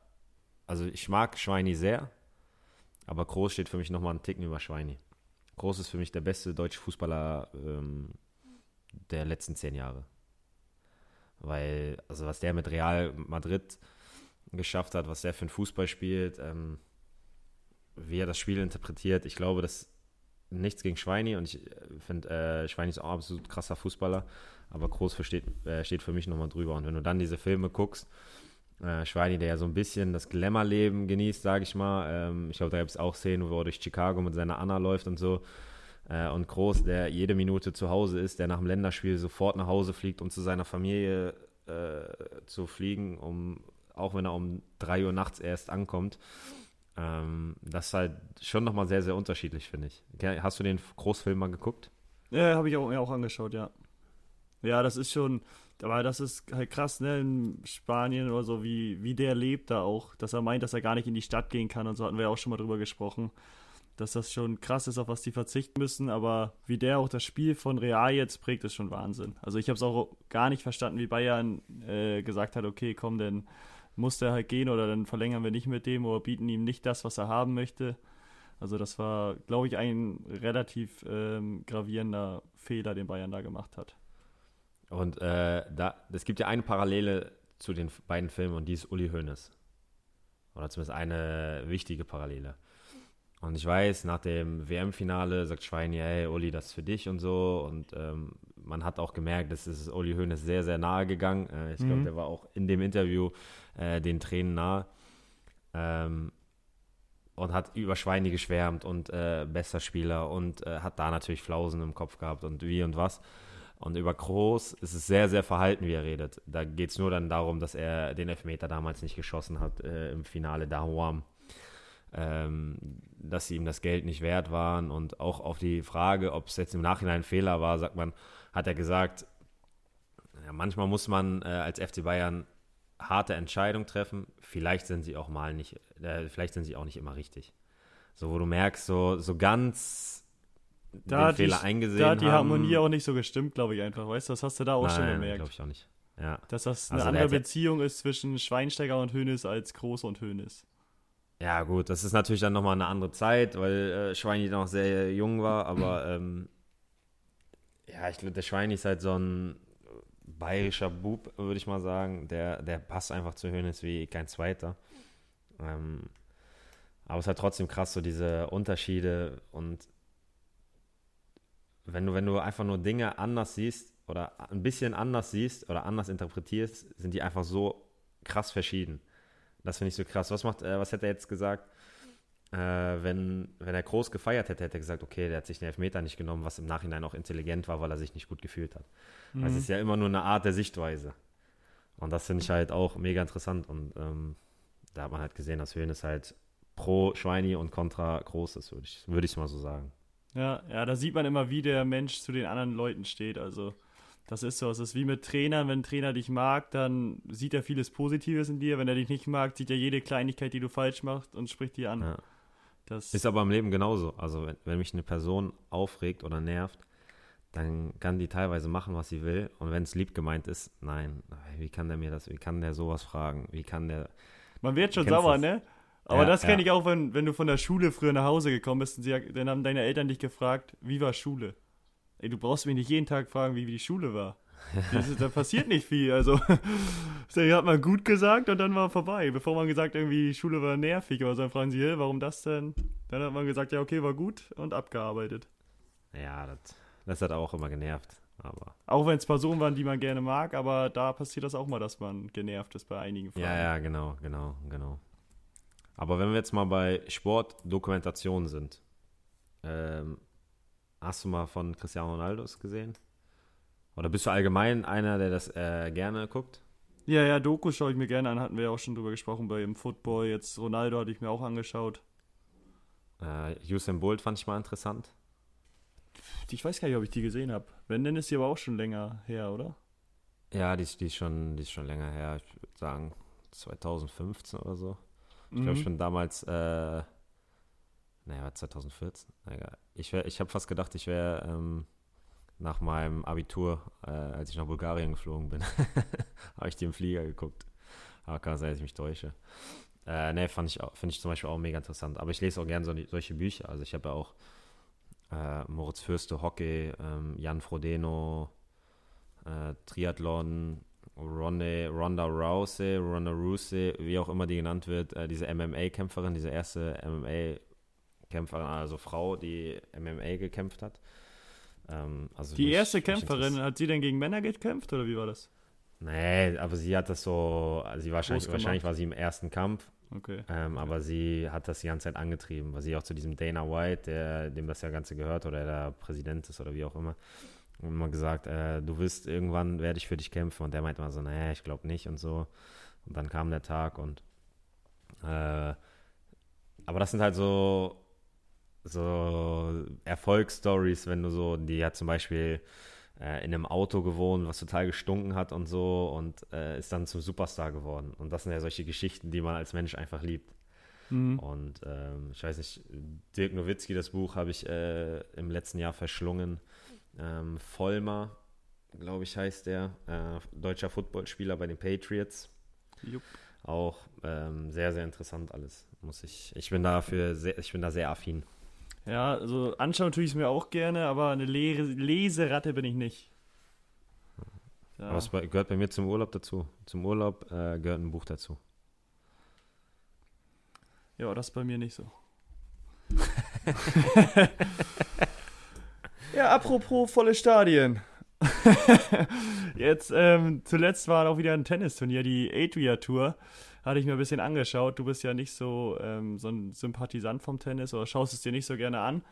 also ich mag Schweini sehr, aber Groß steht für mich nochmal einen Ticken über Schweini. Groß ist für mich der beste deutsche Fußballer ähm, der letzten zehn Jahre. Weil, also was der mit Real Madrid geschafft hat, was der für einen Fußball spielt, ähm, wie er das Spiel interpretiert, ich glaube, das nichts gegen Schweini und ich finde, äh, Schweini ist auch ein absolut krasser Fußballer, aber Groß versteht, äh, steht für mich nochmal drüber. Und wenn du dann diese Filme guckst, äh, Schweini, der ja so ein bisschen das Glamour-Leben genießt, sage ich mal, ähm, ich glaube, da gibt es auch Szenen, wo er durch Chicago mit seiner Anna läuft und so. Äh, und Groß, der jede Minute zu Hause ist, der nach dem Länderspiel sofort nach Hause fliegt, um zu seiner Familie äh, zu fliegen, um, auch wenn er um 3 Uhr nachts erst ankommt. Ähm, das ist halt schon nochmal sehr, sehr unterschiedlich, finde ich. Hast du den Großfilm mal geguckt? Ja, habe ich auch, ja, auch angeschaut, ja. Ja, das ist schon, aber das ist halt krass, ne, in Spanien oder so, wie, wie der lebt da auch, dass er meint, dass er gar nicht in die Stadt gehen kann und so hatten wir ja auch schon mal drüber gesprochen, dass das schon krass ist, auf was die verzichten müssen, aber wie der auch das Spiel von Real jetzt prägt, ist schon Wahnsinn. Also ich habe es auch gar nicht verstanden, wie Bayern äh, gesagt hat, okay, komm, dann muss der halt gehen oder dann verlängern wir nicht mit dem oder bieten ihm nicht das, was er haben möchte. Also das war, glaube ich, ein relativ ähm, gravierender Fehler, den Bayern da gemacht hat. Und äh, da, es gibt ja eine Parallele zu den beiden Filmen und die ist Uli Hoeneß. Oder zumindest eine wichtige Parallele. Und ich weiß, nach dem WM-Finale sagt Schweini, hey Uli, das ist für dich und so. Und ähm, man hat auch gemerkt, es ist Uli Hoeneß sehr, sehr nahe gegangen. Äh, ich mhm. glaube, der war auch in dem Interview äh, den Tränen nahe. Ähm, und hat über Schweini geschwärmt und äh, bester Spieler und äh, hat da natürlich Flausen im Kopf gehabt und wie und was. Und über Groß ist es sehr, sehr verhalten, wie er redet. Da geht es nur dann darum, dass er den Elfmeter damals nicht geschossen hat äh, im Finale Dahuam. Ähm, dass sie ihm das Geld nicht wert waren. Und auch auf die Frage, ob es jetzt im Nachhinein ein Fehler war, sagt man, hat er gesagt, ja, manchmal muss man äh, als FC Bayern harte Entscheidungen treffen. Vielleicht sind sie auch mal nicht, äh, vielleicht sind sie auch nicht immer richtig. So, wo du merkst, so, so ganz da den Fehler die, eingesehen Da hat die haben. Harmonie auch nicht so gestimmt, glaube ich einfach. Weißt du, das hast du da auch Nein, schon bemerkt. glaube ich auch nicht. Ja. Dass das eine also andere Beziehung ist zwischen Schweinsteiger und Hönes als Groß und Hönes. Ja, gut, das ist natürlich dann nochmal eine andere Zeit, weil äh, Schweini noch sehr jung war, aber ähm, ja, ich glaube, der Schweini ist halt so ein bayerischer Bub, würde ich mal sagen. Der, der passt einfach zu Hönes wie kein zweiter. Ähm, aber es ist halt trotzdem krass, so diese Unterschiede und wenn du, wenn du einfach nur Dinge anders siehst oder ein bisschen anders siehst oder anders interpretierst, sind die einfach so krass verschieden. Das finde ich so krass. Was macht, äh, was hätte er jetzt gesagt, äh, wenn, wenn er groß gefeiert hätte, hätte er gesagt, okay, der hat sich den Elfmeter nicht genommen, was im Nachhinein auch intelligent war, weil er sich nicht gut gefühlt hat. Mhm. Also es ist ja immer nur eine Art der Sichtweise. Und das finde ich halt auch mega interessant. Und ähm, da hat man halt gesehen, dass Höhnes halt pro Schweini und kontra groß ist, würde ich, würd ich mal so sagen. Ja, ja, da sieht man immer, wie der Mensch zu den anderen Leuten steht. Also, das ist so. Es ist wie mit Trainern. Wenn ein Trainer dich mag, dann sieht er vieles Positives in dir. Wenn er dich nicht mag, sieht er jede Kleinigkeit, die du falsch machst und spricht dir an. Ja. Das ist aber im Leben genauso. Also, wenn, wenn mich eine Person aufregt oder nervt, dann kann die teilweise machen, was sie will. Und wenn es lieb gemeint ist, nein, wie kann der mir das, wie kann der sowas fragen? Wie kann der. Man wird schon sauer, das? ne? Aber ja, das kenne ja. ich auch, wenn, wenn du von der Schule früher nach Hause gekommen bist und sie, dann haben deine Eltern dich gefragt, wie war Schule? Ey, du brauchst mich nicht jeden Tag fragen, wie, wie die Schule war. Ist, da passiert nicht viel. Also, das hat man gut gesagt und dann war vorbei. Bevor man gesagt irgendwie die Schule war nervig oder so, dann fragen sie, hey, warum das denn? Dann hat man gesagt, ja, okay, war gut und abgearbeitet. Ja, das, das hat auch immer genervt. Aber auch wenn es Personen waren, die man gerne mag, aber da passiert das auch mal, dass man genervt ist bei einigen Fragen. Ja, ja, genau, genau, genau. Aber wenn wir jetzt mal bei Sportdokumentation sind, ähm, hast du mal von Cristiano Ronaldo gesehen? Oder bist du allgemein einer, der das äh, gerne guckt? Ja, ja, Doku schaue ich mir gerne an, hatten wir ja auch schon drüber gesprochen bei dem Football. Jetzt Ronaldo hatte ich mir auch angeschaut. Äh, Usain Bolt fand ich mal interessant. Ich weiß gar nicht, ob ich die gesehen habe. Wenn, dann ist sie aber auch schon länger her, oder? Ja, die, die, ist, schon, die ist schon länger her. Ich würde sagen 2015 oder so. Ich glaube, ich mhm. bin damals, äh, naja, 2014. Egal. Ich, ich habe fast gedacht, ich wäre ähm, nach meinem Abitur, äh, als ich nach Bulgarien geflogen bin, habe ich die im Flieger geguckt. Aber kann sein, dass ich mich täusche. Äh, ne, fand ich, finde ich zum Beispiel auch mega interessant. Aber ich lese auch gerne so, solche Bücher. Also ich habe ja auch äh, Moritz Fürste, Hockey, ähm, Jan Frodeno, äh, Triathlon, Ronda, Ronda Rousey, Ronda Rousey, wie auch immer die genannt wird, äh, diese MMA-Kämpferin, diese erste MMA-Kämpferin, also Frau, die MMA gekämpft hat. Ähm, also die erste Kämpferin, hat sie denn gegen Männer gekämpft oder wie war das? Nee, aber sie hat das so, also sie wahrscheinlich, wahrscheinlich war sie im ersten Kampf Okay. Ähm, aber sie hat das die ganze Zeit angetrieben, weil sie auch zu diesem Dana White, der, dem das ja Ganze gehört oder der Präsident ist oder wie auch immer, immer gesagt, äh, du wirst irgendwann werde ich für dich kämpfen. Und der meinte immer so, naja, ich glaube nicht und so. Und dann kam der Tag und äh, aber das sind halt so so Erfolgsstories, wenn du so, die hat zum Beispiel äh, in einem Auto gewohnt, was total gestunken hat und so und äh, ist dann zum Superstar geworden. Und das sind ja solche Geschichten, die man als Mensch einfach liebt. Mhm. Und ähm, ich weiß nicht, Dirk Nowitzki, das Buch habe ich äh, im letzten Jahr verschlungen. Ähm, Vollmer, glaube ich, heißt der, äh, deutscher Footballspieler bei den Patriots. Jupp. Auch ähm, sehr, sehr interessant alles, muss ich. Ich bin dafür sehr, ich bin da sehr affin. Ja, also anschauen tue ich es mir auch gerne, aber eine Le Leseratte bin ich nicht. Ja. Aber es gehört bei mir zum Urlaub dazu. Zum Urlaub äh, gehört ein Buch dazu. ja, das ist bei mir nicht so. ja, apropos volle Stadien. Jetzt, ähm, zuletzt war auch wieder ein Tennisturnier, die Adria Tour. Hatte ich mir ein bisschen angeschaut. Du bist ja nicht so, ähm, so ein Sympathisant vom Tennis oder schaust es dir nicht so gerne an.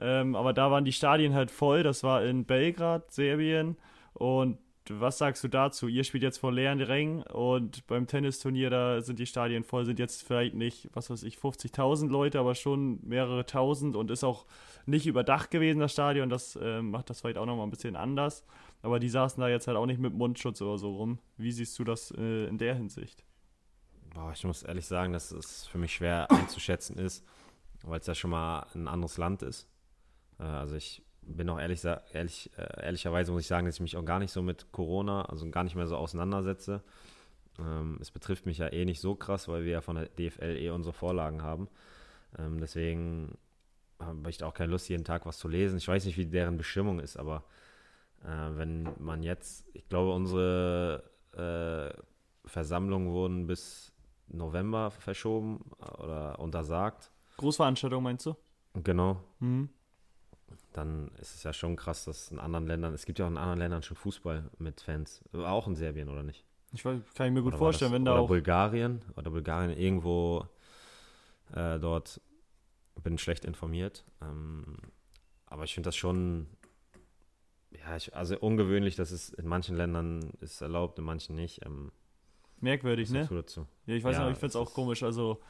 Ähm, aber da waren die Stadien halt voll. Das war in Belgrad, Serbien. Und was sagst du dazu? Ihr spielt jetzt vor leeren Rängen und beim Tennisturnier, da sind die Stadien voll, sind jetzt vielleicht nicht, was weiß ich, 50.000 Leute, aber schon mehrere tausend und ist auch nicht überdacht gewesen, das Stadion. Das äh, macht das vielleicht auch nochmal ein bisschen anders. Aber die saßen da jetzt halt auch nicht mit Mundschutz oder so rum. Wie siehst du das äh, in der Hinsicht? Boah, ich muss ehrlich sagen, dass es für mich schwer einzuschätzen ist, weil es ja schon mal ein anderes Land ist. Äh, also ich bin auch ehrlich, ehrlich äh, ehrlicherweise muss ich sagen, dass ich mich auch gar nicht so mit Corona, also gar nicht mehr so auseinandersetze. Ähm, es betrifft mich ja eh nicht so krass, weil wir ja von der DFL eh unsere Vorlagen haben. Ähm, deswegen habe ich da auch keine Lust, jeden Tag was zu lesen. Ich weiß nicht, wie deren Bestimmung ist, aber äh, wenn man jetzt, ich glaube, unsere äh, Versammlungen wurden bis November verschoben äh, oder untersagt. Großveranstaltung meinst du? Genau. Mhm. Dann ist es ja schon krass, dass in anderen Ländern, es gibt ja auch in anderen Ländern schon Fußball mit Fans. Auch in Serbien, oder nicht? Ich weiß, kann ich mir gut Oder vorstellen, das, wenn da oder auch. Bulgarien oder Bulgarien irgendwo äh, dort bin schlecht informiert. Ähm, aber ich finde das schon, ja, ich, also ungewöhnlich, dass es in manchen Ländern ist erlaubt, in manchen nicht. Ähm, Merkwürdig, ne? dazu? Ja, ich weiß Ja, nicht, ich finde es auch komisch. Also,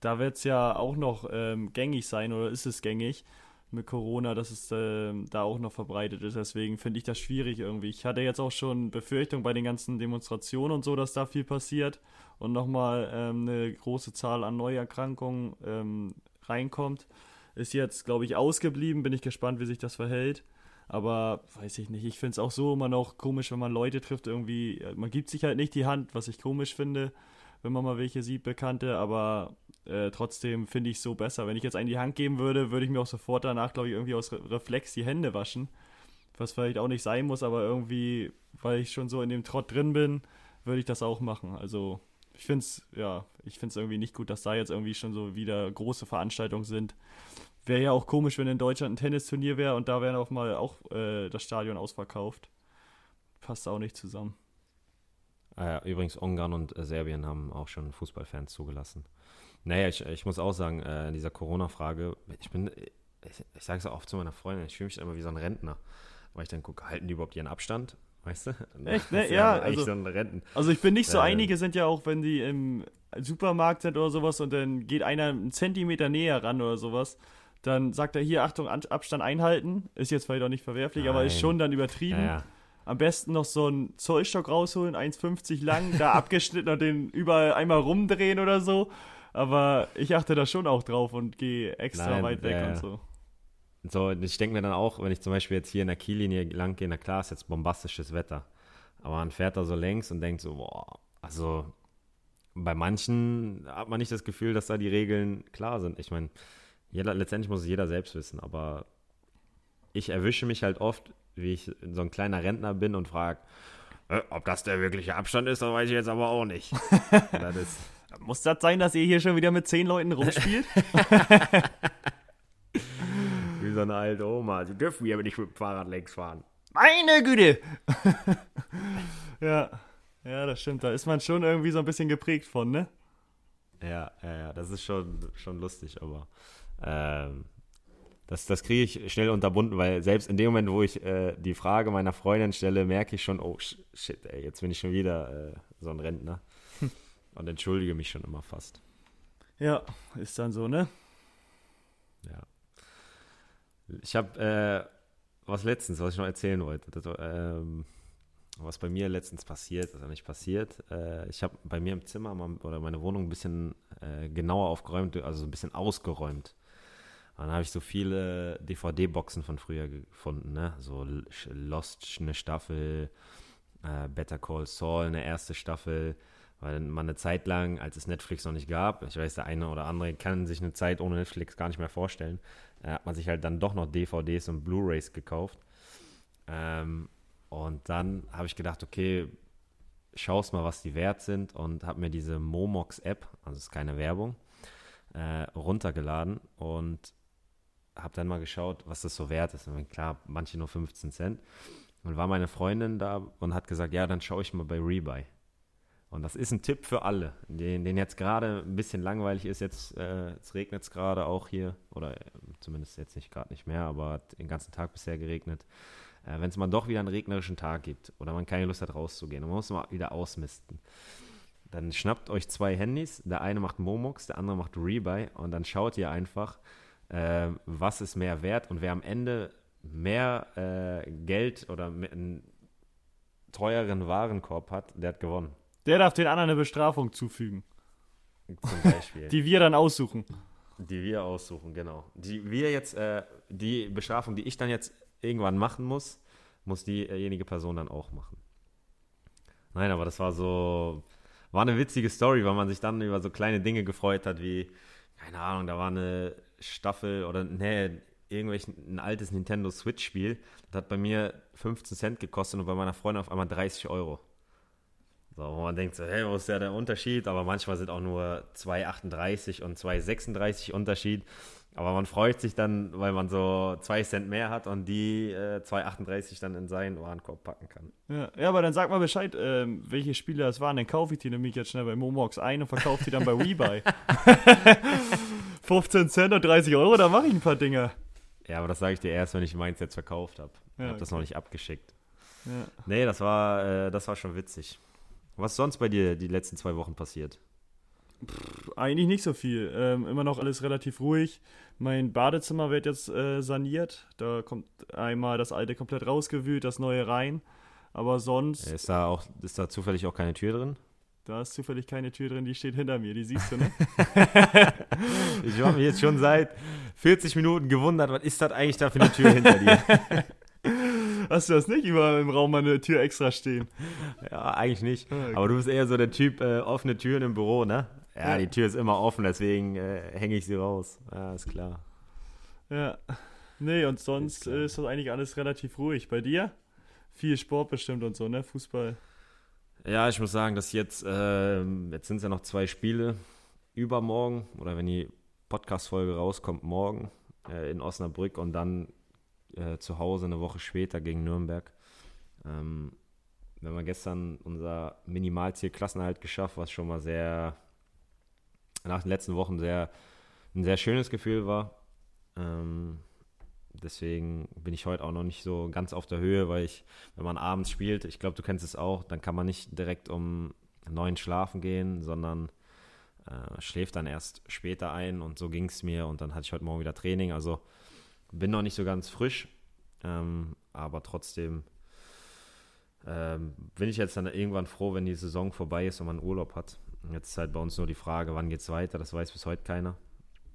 da wird es ja auch noch ähm, gängig sein oder ist es gängig mit Corona, dass es ähm, da auch noch verbreitet ist. Deswegen finde ich das schwierig irgendwie. Ich hatte jetzt auch schon Befürchtung bei den ganzen Demonstrationen und so, dass da viel passiert und nochmal ähm, eine große Zahl an Neuerkrankungen ähm, reinkommt. Ist jetzt, glaube ich, ausgeblieben. Bin ich gespannt, wie sich das verhält. Aber weiß ich nicht. Ich finde es auch so immer noch komisch, wenn man Leute trifft. Irgendwie, äh, man gibt sich halt nicht die Hand, was ich komisch finde, wenn man mal welche sieht, Bekannte. Aber äh, trotzdem finde ich es so besser. Wenn ich jetzt einen die Hand geben würde, würde ich mir auch sofort danach, glaube ich, irgendwie aus Re Reflex die Hände waschen. Was vielleicht auch nicht sein muss, aber irgendwie, weil ich schon so in dem Trott drin bin, würde ich das auch machen. Also ich finde es, ja, ich finde es irgendwie nicht gut, dass da jetzt irgendwie schon so wieder große Veranstaltungen sind. Wäre ja auch komisch, wenn in Deutschland ein Tennisturnier wäre und da wäre auch mal auch äh, das Stadion ausverkauft. Passt auch nicht zusammen. Ja, übrigens, Ungarn und äh, Serbien haben auch schon Fußballfans zugelassen. Naja, ich, ich muss auch sagen, äh, in dieser Corona-Frage, ich bin, ich, ich sage es auch oft zu meiner Freundin, ich fühle mich immer wie so ein Rentner, weil ich dann gucke, halten die überhaupt ihren Abstand? Weißt du? Echt, ne? Ja, eigentlich also- so. Also ich bin nicht so, Ja, einige sind ja auch, wenn die im Supermarkt sind oder sowas und dann geht einer einen Zentimeter näher ran oder sowas, dann sagt er hier, Achtung, An Abstand einhalten. Ist jetzt vielleicht auch nicht verwerflich, aber ist Nein. schon dann übertrieben. Ja, ja. Am besten noch so einen Zollstock rausholen, 1,50 lang, da abgeschnitten und den überall einmal rumdrehen oder so. Aber ich achte da schon auch drauf und gehe extra Nein, weit weg ja, und so. So, ich denke mir dann auch, wenn ich zum Beispiel jetzt hier in der Kiellinie lang gehe, na klar, ist jetzt bombastisches Wetter. Aber man fährt da so längs und denkt so, boah, also bei manchen hat man nicht das Gefühl, dass da die Regeln klar sind. Ich meine, letztendlich muss es jeder selbst wissen, aber ich erwische mich halt oft, wie ich so ein kleiner Rentner bin und frage, äh, ob das der wirkliche Abstand ist, das weiß ich jetzt aber auch nicht. Das ist, Muss das sein, dass ihr hier schon wieder mit zehn Leuten rumspielt? wie so eine alte Oma. Sie dürfen hier aber nicht mit dem Fahrrad längs fahren. Meine Güte! ja, ja, das stimmt. Da ist man schon irgendwie so ein bisschen geprägt von, ne? Ja, ja, ja, das ist schon, schon lustig, aber ähm, das, das kriege ich schnell unterbunden, weil selbst in dem Moment, wo ich äh, die Frage meiner Freundin stelle, merke ich schon, oh shit, ey, jetzt bin ich schon wieder äh, so ein Rentner. Und entschuldige mich schon immer fast. Ja, ist dann so, ne? Ja. Ich habe äh, was letztens, was ich noch erzählen wollte. Das, ähm, was bei mir letztens passiert, ist ja nicht passiert. Äh, ich habe bei mir im Zimmer mal, oder meine Wohnung ein bisschen äh, genauer aufgeräumt, also ein bisschen ausgeräumt. Und dann habe ich so viele DVD-Boxen von früher gefunden, ne? So Lost eine Staffel, äh, Better Call Saul eine erste Staffel, weil man eine Zeit lang, als es Netflix noch nicht gab, ich weiß, der eine oder andere kann sich eine Zeit ohne Netflix gar nicht mehr vorstellen, äh, hat man sich halt dann doch noch DVDs und Blu-rays gekauft. Ähm, und dann habe ich gedacht, okay, schaust mal, was die wert sind und habe mir diese Momox-App, also ist keine Werbung, äh, runtergeladen und habe dann mal geschaut, was das so wert ist. Und klar, manche nur 15 Cent. Und war meine Freundin da und hat gesagt, ja, dann schaue ich mal bei Rebuy. Und das ist ein Tipp für alle, den, den jetzt gerade ein bisschen langweilig ist. Jetzt, äh, jetzt regnet es gerade auch hier, oder äh, zumindest jetzt nicht gerade nicht mehr, aber hat den ganzen Tag bisher geregnet. Äh, Wenn es mal doch wieder einen regnerischen Tag gibt oder man keine Lust hat rauszugehen und man muss mal wieder ausmisten, dann schnappt euch zwei Handys. Der eine macht Momox, der andere macht Rebuy und dann schaut ihr einfach, äh, was ist mehr wert und wer am Ende mehr äh, Geld oder einen teuren Warenkorb hat, der hat gewonnen. Der darf den anderen eine Bestrafung zufügen. Zum Beispiel. die wir dann aussuchen. Die wir aussuchen, genau. Die wir jetzt, äh, die Bestrafung, die ich dann jetzt irgendwann machen muss, muss diejenige Person dann auch machen. Nein, aber das war so, war eine witzige Story, weil man sich dann über so kleine Dinge gefreut hat, wie, keine Ahnung, da war eine Staffel oder, nee, irgendwelchen, ein altes Nintendo Switch-Spiel. Das hat bei mir 15 Cent gekostet und bei meiner Freundin auf einmal 30 Euro. So, wo man denkt so, hey, wo ist ja der Unterschied? Aber manchmal sind auch nur 2,38 und 2,36 Unterschied. Aber man freut sich dann, weil man so 2 Cent mehr hat und die äh, 2,38 dann in seinen Warenkorb packen kann. Ja, ja aber dann sag mal Bescheid, ähm, welche Spiele das waren. Dann kaufe ich die nämlich jetzt schnell bei Momox ein und verkaufe die dann bei WeBuy. 15 Cent und 30 Euro, da mache ich ein paar Dinge. Ja, aber das sage ich dir erst, wenn ich meins jetzt verkauft habe. Ich Ja, habe das okay. noch nicht abgeschickt. Ja. Nee, das war, äh, das war schon witzig. Was ist sonst bei dir die letzten zwei Wochen passiert? Eigentlich nicht so viel. Ähm, immer noch alles relativ ruhig. Mein Badezimmer wird jetzt äh, saniert. Da kommt einmal das alte komplett rausgewühlt, das neue rein. Aber sonst, Ist da auch, ist da zufällig auch keine Tür drin? Da ist zufällig keine Tür drin, die steht hinter mir. Die siehst du, ne? Ich habe mich jetzt schon seit 40 Minuten gewundert, was ist das eigentlich da für eine Tür hinter dir? Hast du das nicht überall im Raum mal eine Tür extra stehen? Ja, eigentlich nicht. Ah, okay. Aber du bist eher so der Typ, äh, offene Türen im Büro, ne? Ja, Ja. die Tür ist immer offen, deswegen äh, hänge ich sie raus. Ja, ist klar. Ja. Nee, und sonst Ist ist das eigentlich alles relativ ruhig. Bei dir? Viel Sport bestimmt und so, ne? Fußball. Ja, ich muss sagen, dass jetzt, ähm, jetzt sind es ja noch zwei Spiele übermorgen oder wenn die Podcast-Folge rauskommt, morgen äh, in Osnabrück und dann äh, zu Hause eine Woche später gegen Nürnberg. Ähm, wir haben gestern unser Minimalziel Klassenerhalt geschafft, was schon mal sehr nach den letzten Wochen sehr ein sehr schönes Gefühl war. Ähm, deswegen bin ich heute auch noch nicht so ganz auf der Höhe, weil ich, wenn man abends spielt, ich glaube, du kennst es auch, dann kann man nicht direkt um neun schlafen gehen, sondern äh, schläft dann erst später ein und so ging es mir und dann hatte ich heute Morgen wieder Training. Also bin noch nicht so ganz frisch, ähm, aber trotzdem ähm, bin ich jetzt dann irgendwann froh, wenn die Saison vorbei ist und man Urlaub hat. Jetzt ist halt bei uns nur die Frage, wann geht's weiter, das weiß bis heute keiner.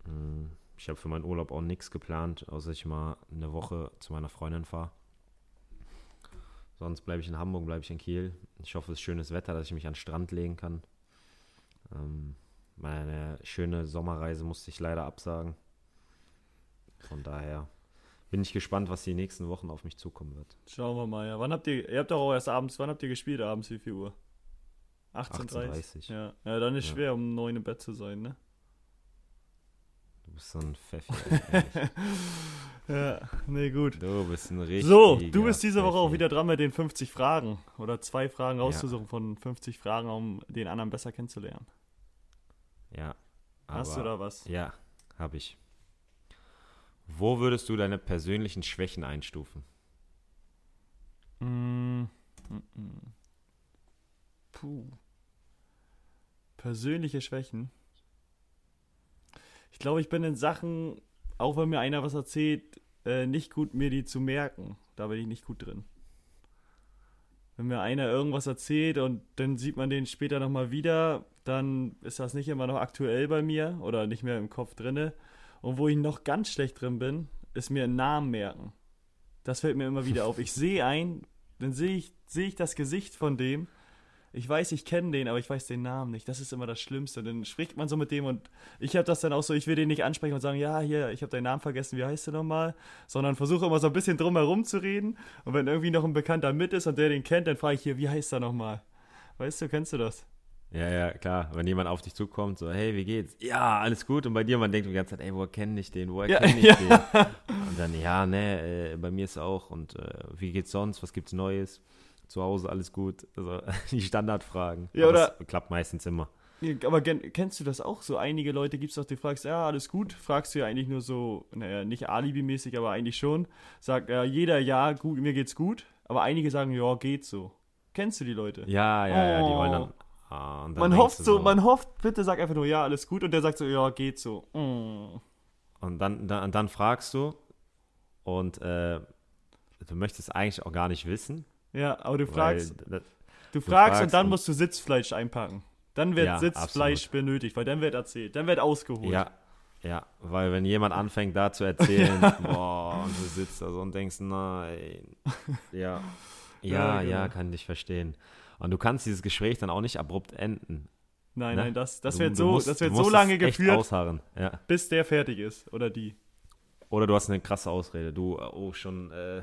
Mm, Ich habe für meinen Urlaub auch nichts geplant, außer ich mal eine Woche zu meiner Freundin fahre. Sonst bleibe ich in Hamburg, bleibe ich in Kiel. Ich hoffe, es ist schönes Wetter, dass ich mich an den Strand legen kann. Ähm, meine schöne Sommerreise musste ich leider absagen. Von daher bin ich gespannt, was die nächsten Wochen auf mich zukommen wird. Schauen wir mal, ja. Wann habt ihr, ihr habt doch auch erst abends, wann habt ihr gespielt abends, wie viel Uhr? 18.30 18:30. Ja. ja, dann ist Ja. schwer, um 9 im Bett zu sein, ne? Du bist so ein Pfeffi. Ja, nee, gut. Du bist ein richtig. So, du bist diese Woche auch wieder dran mit den 50 Fragen oder zwei Fragen rauszusuchen von 50 Fragen, um den anderen besser kennenzulernen. Ja. Hast du da was? Ja, habe ich. Wo würdest du deine persönlichen Schwächen einstufen? Mm, mm, mm. Puh. Persönliche Schwächen. Ich glaube, ich bin in Sachen, auch wenn mir einer was erzählt, äh, nicht gut, mir die zu merken. Da bin ich nicht gut drin. Wenn mir einer irgendwas erzählt und dann sieht man den später nochmal wieder, dann ist das nicht immer noch aktuell bei mir oder nicht mehr im Kopf drinne. Und wo ich noch ganz schlecht drin bin, ist mir einen Namen merken. Das fällt mir immer wieder auf. Ich sehe einen, dann sehe ich, sehe ich das Gesicht von dem. Ich weiß, ich kenne den, aber ich weiß den Namen nicht. Das ist immer das Schlimmste. Dann spricht man so mit dem und ich habe das dann auch so, ich will den nicht ansprechen und sagen, ja, hier, ich habe deinen Namen vergessen, wie heißt du nochmal? Sondern versuche immer so ein bisschen drum herum zu reden. Und wenn irgendwie noch ein Bekannter mit ist und der den kennt, dann frage ich hier, wie heißt er nochmal? Weißt du, kennst du das? Ja, ja, klar. Wenn jemand auf dich zukommt, so, hey, wie geht's? Ja, alles gut. Und bei dir, man denkt die ganze Zeit, ey, woher kenne ich den? Woher Ja, kenne ich ja. den? Und dann, ja, ne, äh, bei mir ist auch. Und äh, wie geht's sonst? Was gibt's Neues? Zu Hause alles gut? Also die Standardfragen. Ja, Aber oder- Das klappt meistens immer. Aber kennst du das auch so? Einige Leute gibt es doch, die fragst, ja, alles gut. Fragst du ja eigentlich nur so, naja, nicht alibimäßig, aber eigentlich schon. Sagt ja, jeder, ja, gut, mir geht's gut. Aber einige sagen, ja, geht so. Kennst du die Leute? Ja, ja, ja, die wollen Oh. dann. Ah, und dann man hofft du so, man hofft, bitte sag einfach nur, ja, alles gut. Und der sagt so, ja, geht so. Mm. Und dann, dann, dann fragst du und äh, du möchtest eigentlich auch gar nicht wissen. Ja, aber du Weil, fragst, das- du fragst, und dann und- musst du Sitzfleisch einpacken. Dann wird Ja, Sitzfleisch benötigt, weil dann wird erzählt, dann wird ausgeholt. ja, ja, weil wenn jemand anfängt da zu erzählen, boah, und du sitzt da so und denkst, nein, ja, Ja, ja, genau. ja, kann dich verstehen. Und du kannst dieses Gespräch dann auch nicht abrupt enden. Nein, ne? nein, das, das Du- wird so, musst- das wird so lange geführt, ja. bis der fertig ist. Oder die. Oder du hast eine krasse Ausrede. Du, oh, schon, äh,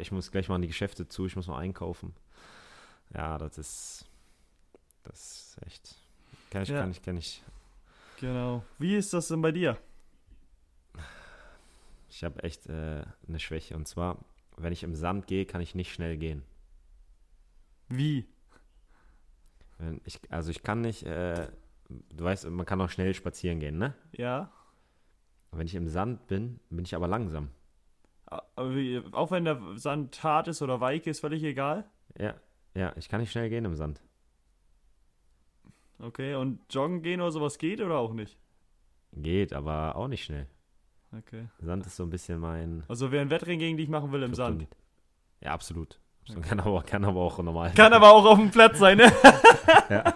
ich muss gleich mal an die Geschäfte zu, ich muss mal einkaufen. Ja, das ist, das ist echt, kann ich, Ja. kann ich, kann ich. Genau. Wie ist das denn bei dir? Ich habe echt äh, eine Schwäche. Und zwar, wenn ich im Sand gehe, kann ich nicht schnell gehen. Wie? Ich, also ich kann nicht, äh, du weißt, man kann auch schnell spazieren gehen, ne? Ja. Wenn ich im Sand bin, bin ich aber langsam. Auch wenn der Sand hart ist oder weich ist, völlig egal. Ja, ja, ich kann nicht schnell gehen im Sand. Okay, und joggen gehen oder sowas geht oder auch nicht? Geht, aber auch nicht schnell. Okay. Sand ist so ein bisschen mein. Also wer ein Wettrennen gegen dich machen will im Sand. Ja, absolut. absolut. Kann, aber, kann aber auch normal. Kann aber auch auf dem Platz sein, ne? Ja.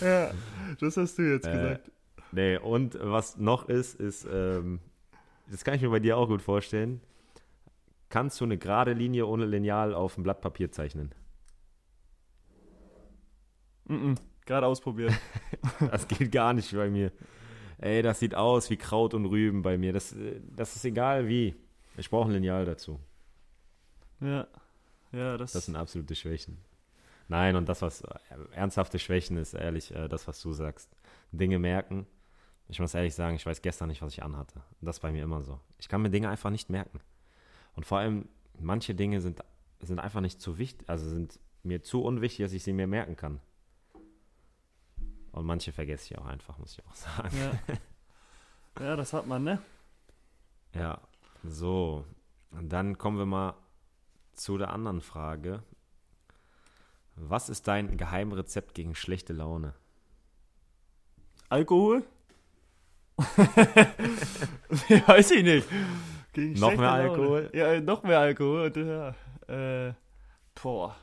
ja, das hast du jetzt Äh, gesagt. Nee, und was noch ist, ist, ähm, das kann ich mir bei dir auch gut vorstellen. Kannst du eine gerade Linie ohne Lineal auf ein Blatt Papier zeichnen? Mhm. Gerade ausprobiert. Das geht gar nicht bei mir. Ey, das sieht aus wie Kraut und Rüben bei mir. Das, äh, das ist egal wie. Ich brauche ein Lineal dazu. ja. Ja, das, Das sind absolute Schwächen. Nein, und das, was äh, ernsthafte Schwächen ist, ehrlich, äh, das, was du sagst. Dinge merken. Ich muss ehrlich sagen, ich weiß gestern nicht, was ich anhatte. Das ist bei mir immer so. Ich kann mir Dinge einfach nicht merken. Und vor allem, manche Dinge sind, sind einfach nicht zu wichtig, also sind mir zu unwichtig, dass ich sie mir merken kann. Und manche vergesse ich auch einfach, muss ich auch sagen. ja. ja, das hat man, ne? Ja, so. Und dann kommen wir mal zu der anderen Frage. Was ist dein Geheimrezept gegen schlechte Laune? Alkohol? Weiß ich nicht. Gegen Noch mehr Laune. Alkohol? Ja, noch mehr Alkohol. Ja, äh, boah,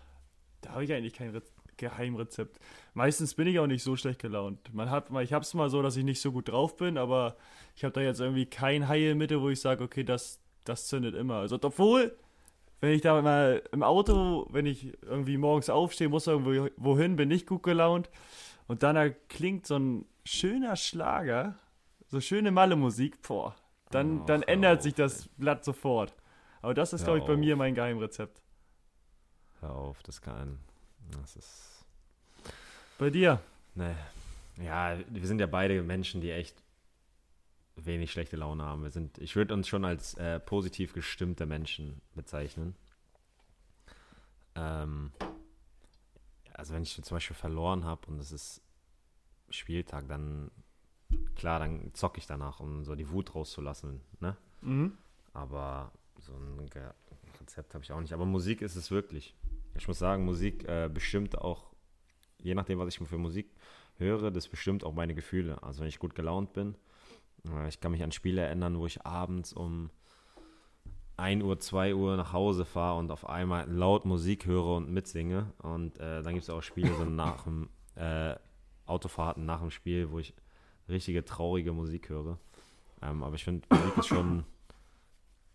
da habe ich eigentlich kein Re Geheimrezept. Meistens bin ich auch nicht so schlecht gelaunt. Man hat ich habe es mal so, dass ich nicht so gut drauf bin, aber ich habe da jetzt irgendwie kein Heilmittel, wo ich sage, okay, das, das zündet immer. Also, obwohl, wenn ich da mal im Auto, wenn ich irgendwie morgens aufstehe, muss irgendwo wohin, bin ich gut gelaunt. Und dann da klingt so ein schöner Schlager, so schöne Malle-Musik, boah, dann, Ach, dann ändert auf, sich das Blatt sofort. Aber das ist, glaube ich, bei mir mein Geheimrezept. Hör auf, das kann. Das ist. Bei dir? Ne. Ja, wir sind ja beide Menschen, die echt wenig schlechte Laune haben. Wir sind, ich würde uns schon als äh, positiv gestimmte Menschen bezeichnen. Ähm, also wenn ich zum Beispiel verloren habe und es ist Spieltag, dann klar, dann zocke ich danach, um so die Wut rauszulassen. Ne? Mhm. Aber so ein Rezept habe ich auch nicht. Aber Musik ist es wirklich. Ich muss sagen, Musik äh, bestimmt auch, je nachdem, was ich für Musik höre, das bestimmt auch meine Gefühle. Also wenn ich gut gelaunt bin, äh, ich kann mich an Spiele erinnern, wo ich abends um 1 Uhr, 2 Uhr nach Hause fahre und auf einmal laut Musik höre und mitsinge. Und äh, dann gibt es auch Spiele so nach dem äh, Autofahrten nach dem Spiel, wo ich richtige traurige Musik höre. Ähm, aber ich finde, Musik ist schon,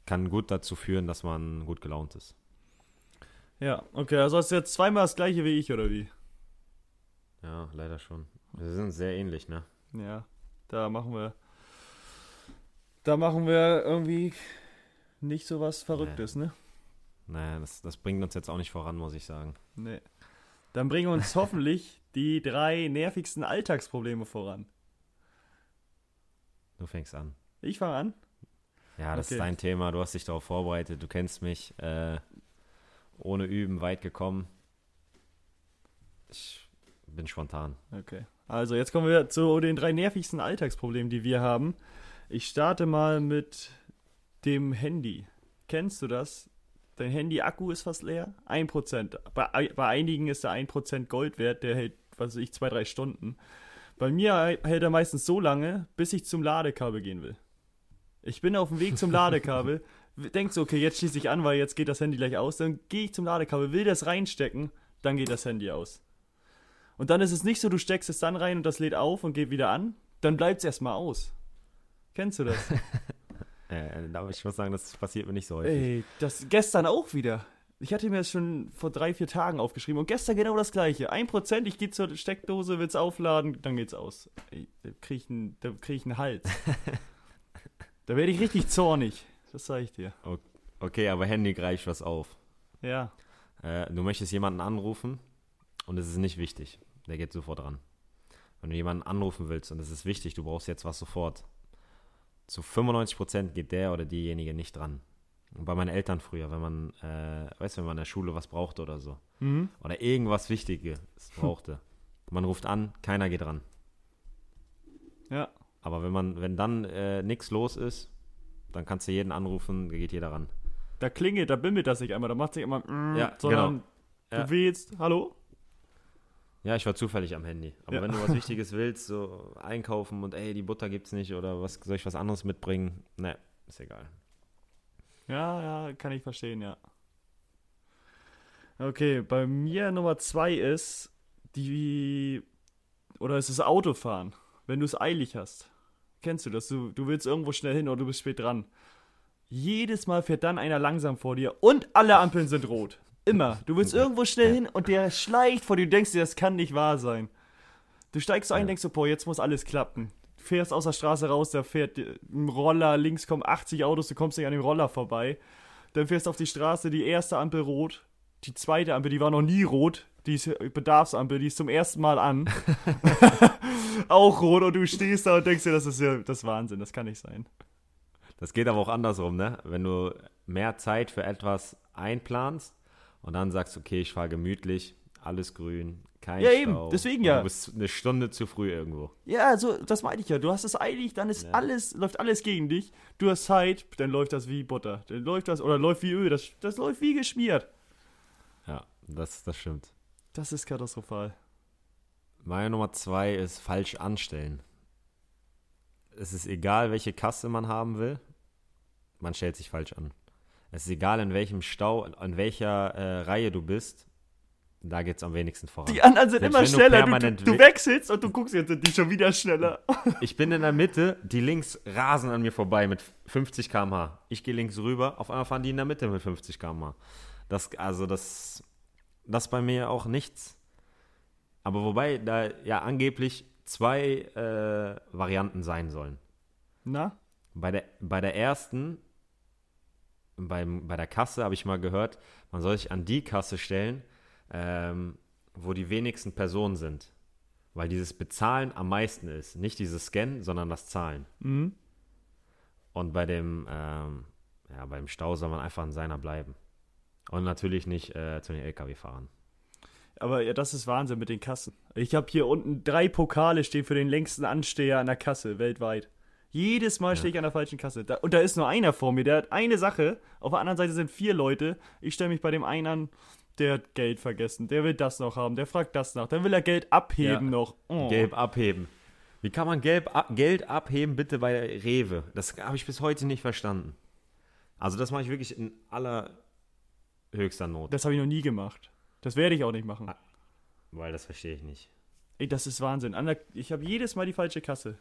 kann gut dazu führen, dass man gut gelaunt ist. Ja, okay, also hast du jetzt zweimal das gleiche wie ich, oder wie? Ja, leider schon. Wir sind sehr ähnlich, ne? Ja, da machen wir. Da machen wir irgendwie nicht so was Verrücktes, ne? Naja, das, das bringt uns jetzt auch nicht voran, muss ich sagen. Nee. Dann bringen uns hoffentlich die drei nervigsten Alltagsprobleme voran. Du fängst an. Ich fange an. Ja, das Okay. ist dein Thema. Du hast dich darauf vorbereitet. Du kennst mich. Äh, ohne Üben weit gekommen. Ich bin spontan. Okay. Also, jetzt kommen wir zu den drei nervigsten Alltagsproblemen, die wir haben. Ich starte mal mit dem Handy. Kennst du das? Dein Handy-Akku ist fast leer. 1%. Bei, bei einigen ist der 1% Gold wert, der hält, was weiß ich, zwei, drei Stunden. Bei mir hält er meistens so lange, bis ich zum Ladekabel gehen will. Ich bin auf dem Weg zum Ladekabel, denkst so, okay, jetzt schließe ich an, weil jetzt geht das Handy gleich aus. Dann gehe ich zum Ladekabel, will das reinstecken, dann geht das Handy aus. Und dann ist es nicht so, du steckst es dann rein und das lädt auf und geht wieder an. Dann bleibt es erstmal aus. Kennst du das? Äh, aber ich muss sagen, das passiert mir nicht so häufig. Ey, das gestern auch wieder. Ich hatte mir das schon vor drei, vier Tagen aufgeschrieben und gestern genau das gleiche. Ein Prozent, ich gehe zur Steckdose, will's aufladen, dann geht's aus. Ey, da krieg ich einen, da krieg ich einen Hals. da werde ich richtig zornig. Das sag ich dir. Okay, aber Handy greift was auf. Ja. Äh, du möchtest jemanden anrufen und es ist nicht wichtig. Der geht sofort ran. Wenn du jemanden anrufen willst und es ist wichtig, du brauchst jetzt was sofort. Zu 95% geht der oder diejenige nicht dran. Bei meinen Eltern früher, wenn man, äh, weißt du, wenn man in der Schule was brauchte oder so. Mhm. Oder irgendwas Wichtiges brauchte. man ruft an, keiner geht ran. Ja. Aber wenn man, wenn dann äh, nichts los ist, dann kannst du jeden anrufen, geht jeder ran. Da klingelt, da bimmelt das nicht einmal, da macht sich immer, mm, Ja, sondern Ja. du wählst, hallo? Ja, ich war zufällig am Handy. Aber Ja. wenn du was Wichtiges willst, so einkaufen und ey, die Butter gibt's nicht oder was soll ich was anderes mitbringen? Ne, ist egal. Ja, ja, kann ich verstehen, ja. Okay, bei mir Nummer zwei ist die, oder es ist Autofahren, wenn du es eilig hast. Kennst du das? Du, du willst irgendwo schnell hin oder du bist spät dran. Jedes Mal fährt dann einer langsam vor dir und alle Ampeln sind rot. Immer. Du willst irgendwo schnell hin und der schleicht vor dir. Du denkst dir, das kann nicht wahr sein. Du steigst so ein, Ja. denkst so, boah, jetzt muss alles klappen. Du fährst aus der Straße raus, da fährt ein Roller, links kommen 80 Autos, du kommst nicht an dem Roller vorbei. Dann fährst du auf die Straße, die erste Ampel rot, die zweite Ampel, die war noch nie rot, die ist Bedarfsampel, die ist zum ersten Mal an. auch rot und du stehst da und denkst dir, das ist ja das ist Wahnsinn, das kann nicht sein. Das geht aber auch andersrum, ne? Wenn du mehr Zeit für etwas einplanst und dann sagst, okay, ich fahre gemütlich, alles grün, kein Ja, Stau. eben, deswegen ja. Du bist eine Stunde zu früh irgendwo. Ja, so, das meinte ich ja. Du hast es eilig, dann ist Ja. alles, läuft alles gegen dich. Du hast Zeit, dann läuft das wie Butter. Dann läuft das, oder läuft wie Öl, das, das läuft wie geschmiert. Ja, das, das stimmt. Das ist katastrophal. Meine Nummer zwei ist falsch anstellen. Es ist egal, welche Kasse man haben will, man stellt sich falsch an. Es ist egal, in welchem Stau, in welcher äh, Reihe du bist, da geht es am wenigsten voran. Die anderen sind Selbst immer schneller. Du, du, du we- wechselst und du guckst jetzt, sind die schon wieder schneller. Ich bin in der Mitte, die links rasen an mir vorbei mit 50 km/h. Ich gehe links rüber, auf einmal fahren die in der Mitte mit 50 km/h. Das, also das, das bei mir auch nichts. Aber wobei da ja angeblich zwei äh, Varianten sein sollen. Na? Bei der, bei der ersten, beim, bei der Kasse habe ich mal gehört, man soll sich an die Kasse stellen, ähm, wo die wenigsten Personen sind. Weil dieses Bezahlen am meisten ist. Nicht dieses Scannen, sondern das Zahlen. Mhm. Und bei dem, ähm, ja, beim Stau soll man einfach an seiner bleiben. Und natürlich nicht äh, zu den LKW fahren. Aber ja, das ist Wahnsinn mit den Kassen. Ich habe hier unten drei Pokale stehen für den längsten Ansteher an der Kasse weltweit. Jedes Mal stehe ich an der falschen Kasse. Da, und da ist nur einer vor mir, der hat eine Sache. Auf der anderen Seite sind vier Leute. Ich stelle mich bei dem einen an, der hat Geld vergessen. Der will das noch haben. Der fragt das nach. Dann will er Geld abheben Ja. noch. Oh. Gelb abheben. Wie kann man gelb, ab- Geld abheben, bitte bei Rewe? Das habe ich bis heute nicht verstanden. Also, das mache ich wirklich in allerhöchster Not. Das habe ich noch nie gemacht. Das werde ich auch nicht machen. Weil das verstehe ich nicht. Ey, das ist Wahnsinn. Ich habe jedes Mal die falsche Kasse.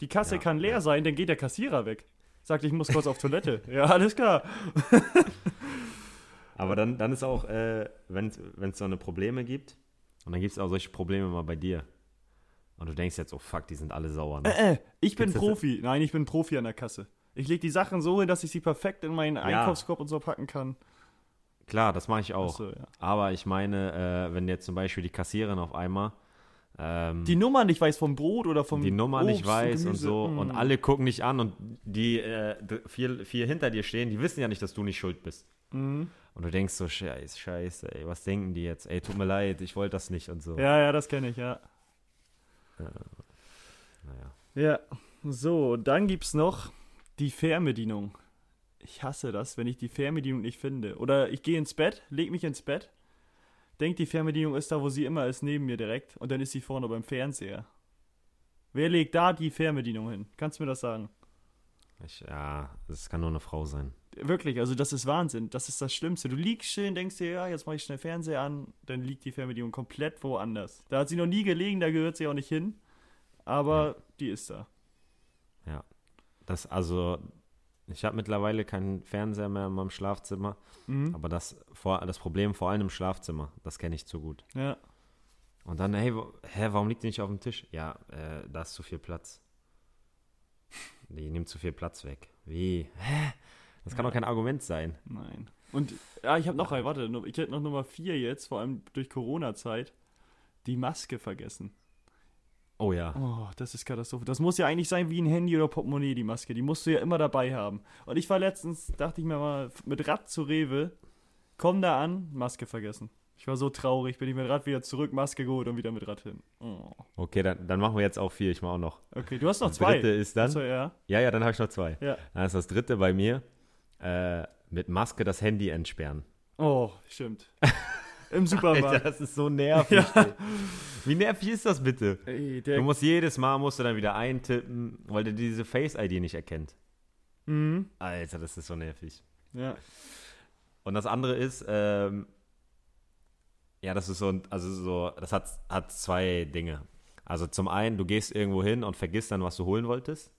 Die Kasse Ja, kann leer ja. sein, dann geht der Kassierer weg. Sagt, ich muss kurz auf Toilette. Ja, alles klar. Aber dann, dann ist auch, äh, wenn es so eine Probleme gibt, und dann gibt es auch solche Probleme mal bei dir. Und du denkst jetzt, oh fuck, die sind alle sauer. Ne? Äh, ich bin Gibt's das- Profi. Nein, ich bin Profi an der Kasse. Ich lege die Sachen so hin, dass ich sie perfekt in meinen Ja. Einkaufskorb und so packen kann. Klar, das mache ich auch. Achso, ja. Aber ich meine, äh, wenn jetzt zum Beispiel die Kassiererin auf einmal ähm, Die Nummer nicht weiß vom Brot oder vom die Nummer nicht Obst weiß und Gemüse. so Mm. und alle gucken dich an und die äh, vier, vier hinter dir stehen, die wissen ja nicht, dass du nicht schuld bist. Mhm. Und du denkst so, scheiße, scheiße, ey, was denken die jetzt? Ey, tut mir leid, ich wollte das nicht und so. Ja, ja, das kenne ich, ja. Naja. Ja, so, dann gibt's noch die Fernbedienung. Ich hasse das, wenn ich die Fernbedienung nicht finde. Oder ich gehe ins Bett, leg mich ins Bett, denk, die Fernbedienung ist da, wo sie immer ist, neben mir direkt, und dann ist sie vorne beim Fernseher. Wer legt da die Fernbedienung hin? Kannst du mir das sagen? Ich, ja, das kann nur eine Frau sein. Wirklich, also das ist Wahnsinn. Das ist das Schlimmste. Du liegst schön, denkst dir, ja, jetzt mache ich schnell Fernseher an, dann liegt die Fernbedienung komplett woanders. Da hat sie noch nie gelegen, da gehört sie auch nicht hin. Aber die ist da. Ja. Das, also, ich habe mittlerweile keinen Fernseher mehr in meinem Schlafzimmer, Mhm. aber das, vor, das Problem vor allem im Schlafzimmer, das kenne ich zu gut. Ja. Und dann, hey, wo, hä, warum liegt die nicht auf dem Tisch? Ja, äh, da ist zu viel Platz. Die nimmt zu viel Platz weg. Wie? Hä? Das kann doch kein Argument sein. Nein. Und ja, ich habe noch ein, warte, ich hätte noch Nummer vier jetzt, vor allem durch Corona-Zeit, die Maske vergessen. Oh ja. Oh, das ist Katastrophe. Das muss ja eigentlich sein wie ein Handy oder Portemonnaie, die Maske. Die musst du ja immer dabei haben. Und ich war letztens, dachte ich mir mal, mit Rad zu Rewe, komm da an, Maske vergessen. Ich war so traurig, bin ich mit Rad wieder zurück, Maske geholt und wieder mit Rad hin. Oh. Okay, dann, dann machen wir jetzt auch vier. Ich mache auch noch. Okay, du hast noch Das zwei. dritte ist dann. Achso, ja. Ja, ja, dann habe ich noch zwei. Ja. Dann ist das dritte bei mir. Äh, mit Maske das Handy entsperren. Oh, stimmt. Im Supermarkt. das ist so nervig. ey. Wie nervig ist das bitte? Ey, Du musst jedes Mal musst du dann wieder eintippen, weil der diese Face-ID nicht erkennt. mhm. Alter, das ist so nervig. Ja. Und das andere ist, ähm, ja, das ist so, also so, das hat, hat zwei Dinge. Also zum einen, du gehst irgendwo hin und vergisst dann, was du holen wolltest.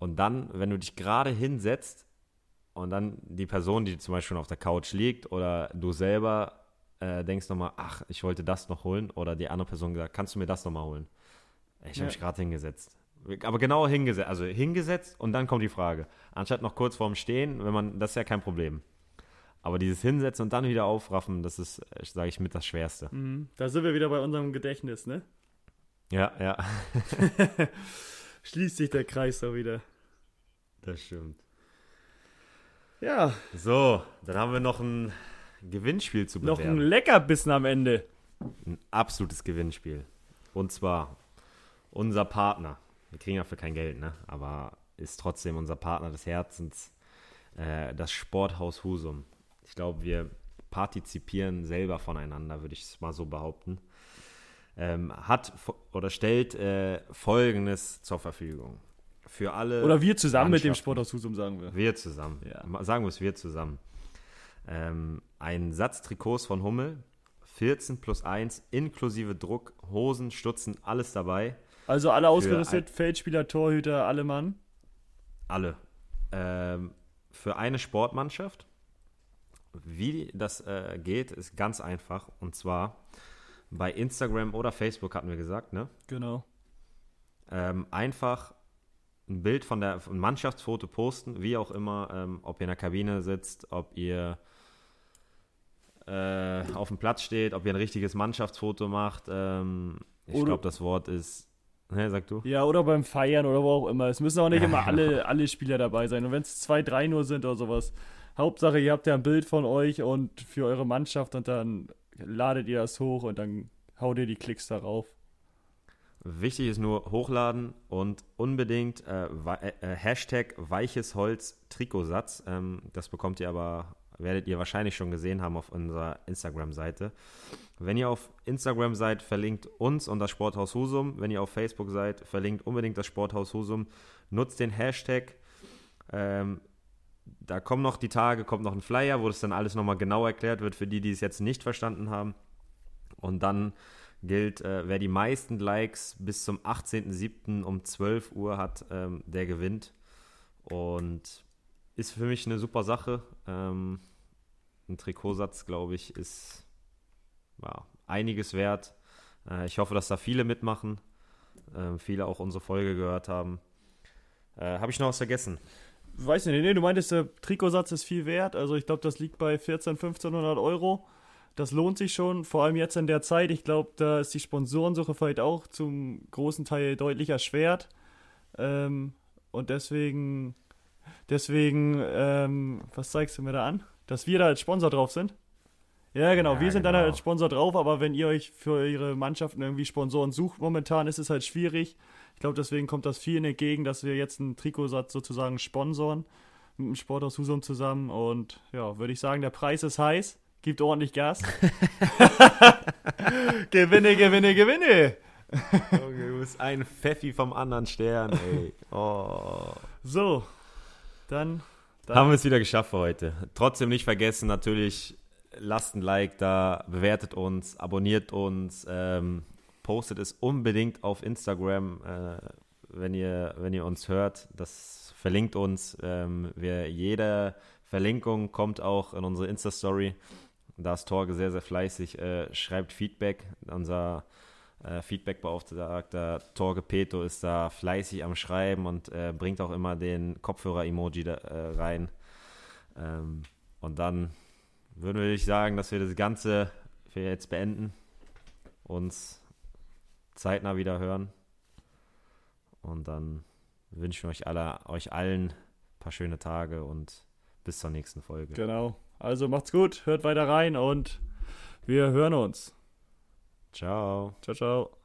Und dann, wenn du dich gerade hinsetzt und dann die Person, die zum Beispiel auf der Couch liegt oder du selber äh, denkst nochmal, ach, ich wollte das noch holen oder die andere Person gesagt, kannst du mir das nochmal holen? Ich habe Ja. mich gerade hingesetzt. Aber genau hingesetzt, also hingesetzt und dann kommt die Frage. Anstatt noch kurz vorm Stehen, wenn man, das ist ja kein Problem. Aber dieses Hinsetzen und dann wieder aufraffen, das ist, sage ich, mit das Schwerste. Mhm. Da sind wir wieder bei unserem Gedächtnis, ne? Ja, ja, Schließt sich der Kreis da wieder. das stimmt. Ja, So, dann haben wir noch ein Gewinnspiel zu noch ein bewerben. Leckerbissen am Ende. Ein absolutes Gewinnspiel. Und zwar unser Partner. Wir kriegen dafür kein Geld, ne? Aber ist trotzdem unser Partner des Herzens, äh, das Sporthaus Husum. Ich glaube, wir partizipieren selber voneinander, würde ich es mal so behaupten. Ähm, hat oder stellt äh, Folgendes zur Verfügung. Für alle. Oder wir zusammen mit dem Mannschaften. Sporthaus Husum, sagen wir. Wir zusammen. Ja. Sagen wir es wir zusammen. Ähm, ein Satz Trikots von Hummel, 14 plus 1, inklusive Druck, Hosen, Stutzen, alles dabei. Also alle ausgerüstet, Feldspieler, Torhüter, alle Mann. Alle. Ähm, für eine Sportmannschaft. Wie das äh, geht, ist ganz einfach. Und zwar bei Instagram oder Facebook hatten wir gesagt, ne? Genau. ähm, einfach ein Bild von der ein Mannschaftsfoto posten, wie auch immer, ähm, ob ihr in der Kabine sitzt, ob ihr äh, auf dem Platz steht, ob ihr ein richtiges Mannschaftsfoto macht. Ähm, ich glaube, das Wort ist. Ne, sag du? Ja, oder beim Feiern oder wo auch immer. Es müssen auch nicht Ja, immer genau. alle, alle Spieler dabei sein. Und wenn es zwei, drei nur sind oder sowas. Hauptsache, ihr habt ja ein Bild von euch und für eure Mannschaft und dann ladet ihr das hoch und dann haut ihr die Klicks darauf. Wichtig ist nur hochladen und unbedingt äh, äh, Hashtag weiches Holz Trikotsatz. Ähm, das bekommt ihr aber, werdet ihr wahrscheinlich schon gesehen haben auf unserer Instagram-Seite. Wenn ihr auf Instagram seid, verlinkt uns und das Sporthaus Husum. Wenn ihr auf Facebook seid, verlinkt unbedingt das Sporthaus Husum. Nutzt den Hashtag. Ähm, da kommen noch die Tage, kommt noch ein Flyer, wo das dann alles nochmal genau erklärt wird für die, die es jetzt nicht verstanden haben. Und dann gilt, äh, wer die meisten Likes bis zum 18.07. um 12 Uhr hat, ähm, der gewinnt. Und ist für mich eine super Sache. Ähm, ein Trikotsatz, glaube ich, ist ja, einiges wert. Äh, ich hoffe, dass da viele mitmachen. Äh, viele auch unsere Folge gehört haben. Äh, Habe ich noch was vergessen? Weiß nicht, nee, du meintest, der Trikotsatz ist viel wert. Also ich glaube, das liegt bei 14, 1500 Euro. Das lohnt sich schon, vor allem jetzt in der Zeit. Ich glaube, da ist die Sponsorensuche vielleicht auch zum großen Teil deutlich erschwert. Ähm, und deswegen, deswegen, ähm, was zeigst du mir da an? Dass wir da als Sponsor drauf sind? Ja, genau. Ja, wir sind genau. dann als Sponsor drauf, aber wenn ihr euch für eure Mannschaften irgendwie Sponsoren sucht, momentan ist es halt schwierig. Ich glaube, deswegen kommt das vielen entgegen, dass wir jetzt einen Trikotsatz sozusagen sponsoren mit dem Sport aus Husum zusammen. Und ja, würde ich sagen, der Preis ist heiß. Gibt ordentlich Gas. gewinne, gewinne, gewinne. okay, du bist ein Pfeffi vom anderen Stern, ey. Oh. So, dann, dann. Haben wir es wieder geschafft für heute. Trotzdem nicht vergessen, natürlich, lasst ein Like da, bewertet uns, abonniert uns, ähm, postet es unbedingt auf Instagram, äh, wenn, ihr, wenn ihr uns hört. Das verlinkt uns. Ähm, wir, jede Verlinkung kommt auch in unsere Insta-Story. Da ist Torge sehr, sehr fleißig, äh, schreibt Feedback. Unser äh, Feedback-Beauftragter Torge Peto ist da fleißig am Schreiben und äh, bringt auch immer den Kopfhörer-Emoji äh, rein. Ähm, und dann würden wir sagen, dass wir das Ganze für jetzt beenden, uns zeitnah wieder hören. Und dann wünschen wir euch, alle, euch allen ein paar schöne Tage und bis zur nächsten Folge. Genau. Also macht's gut, hört weiter rein und wir hören uns. Ciao. Ciao, ciao.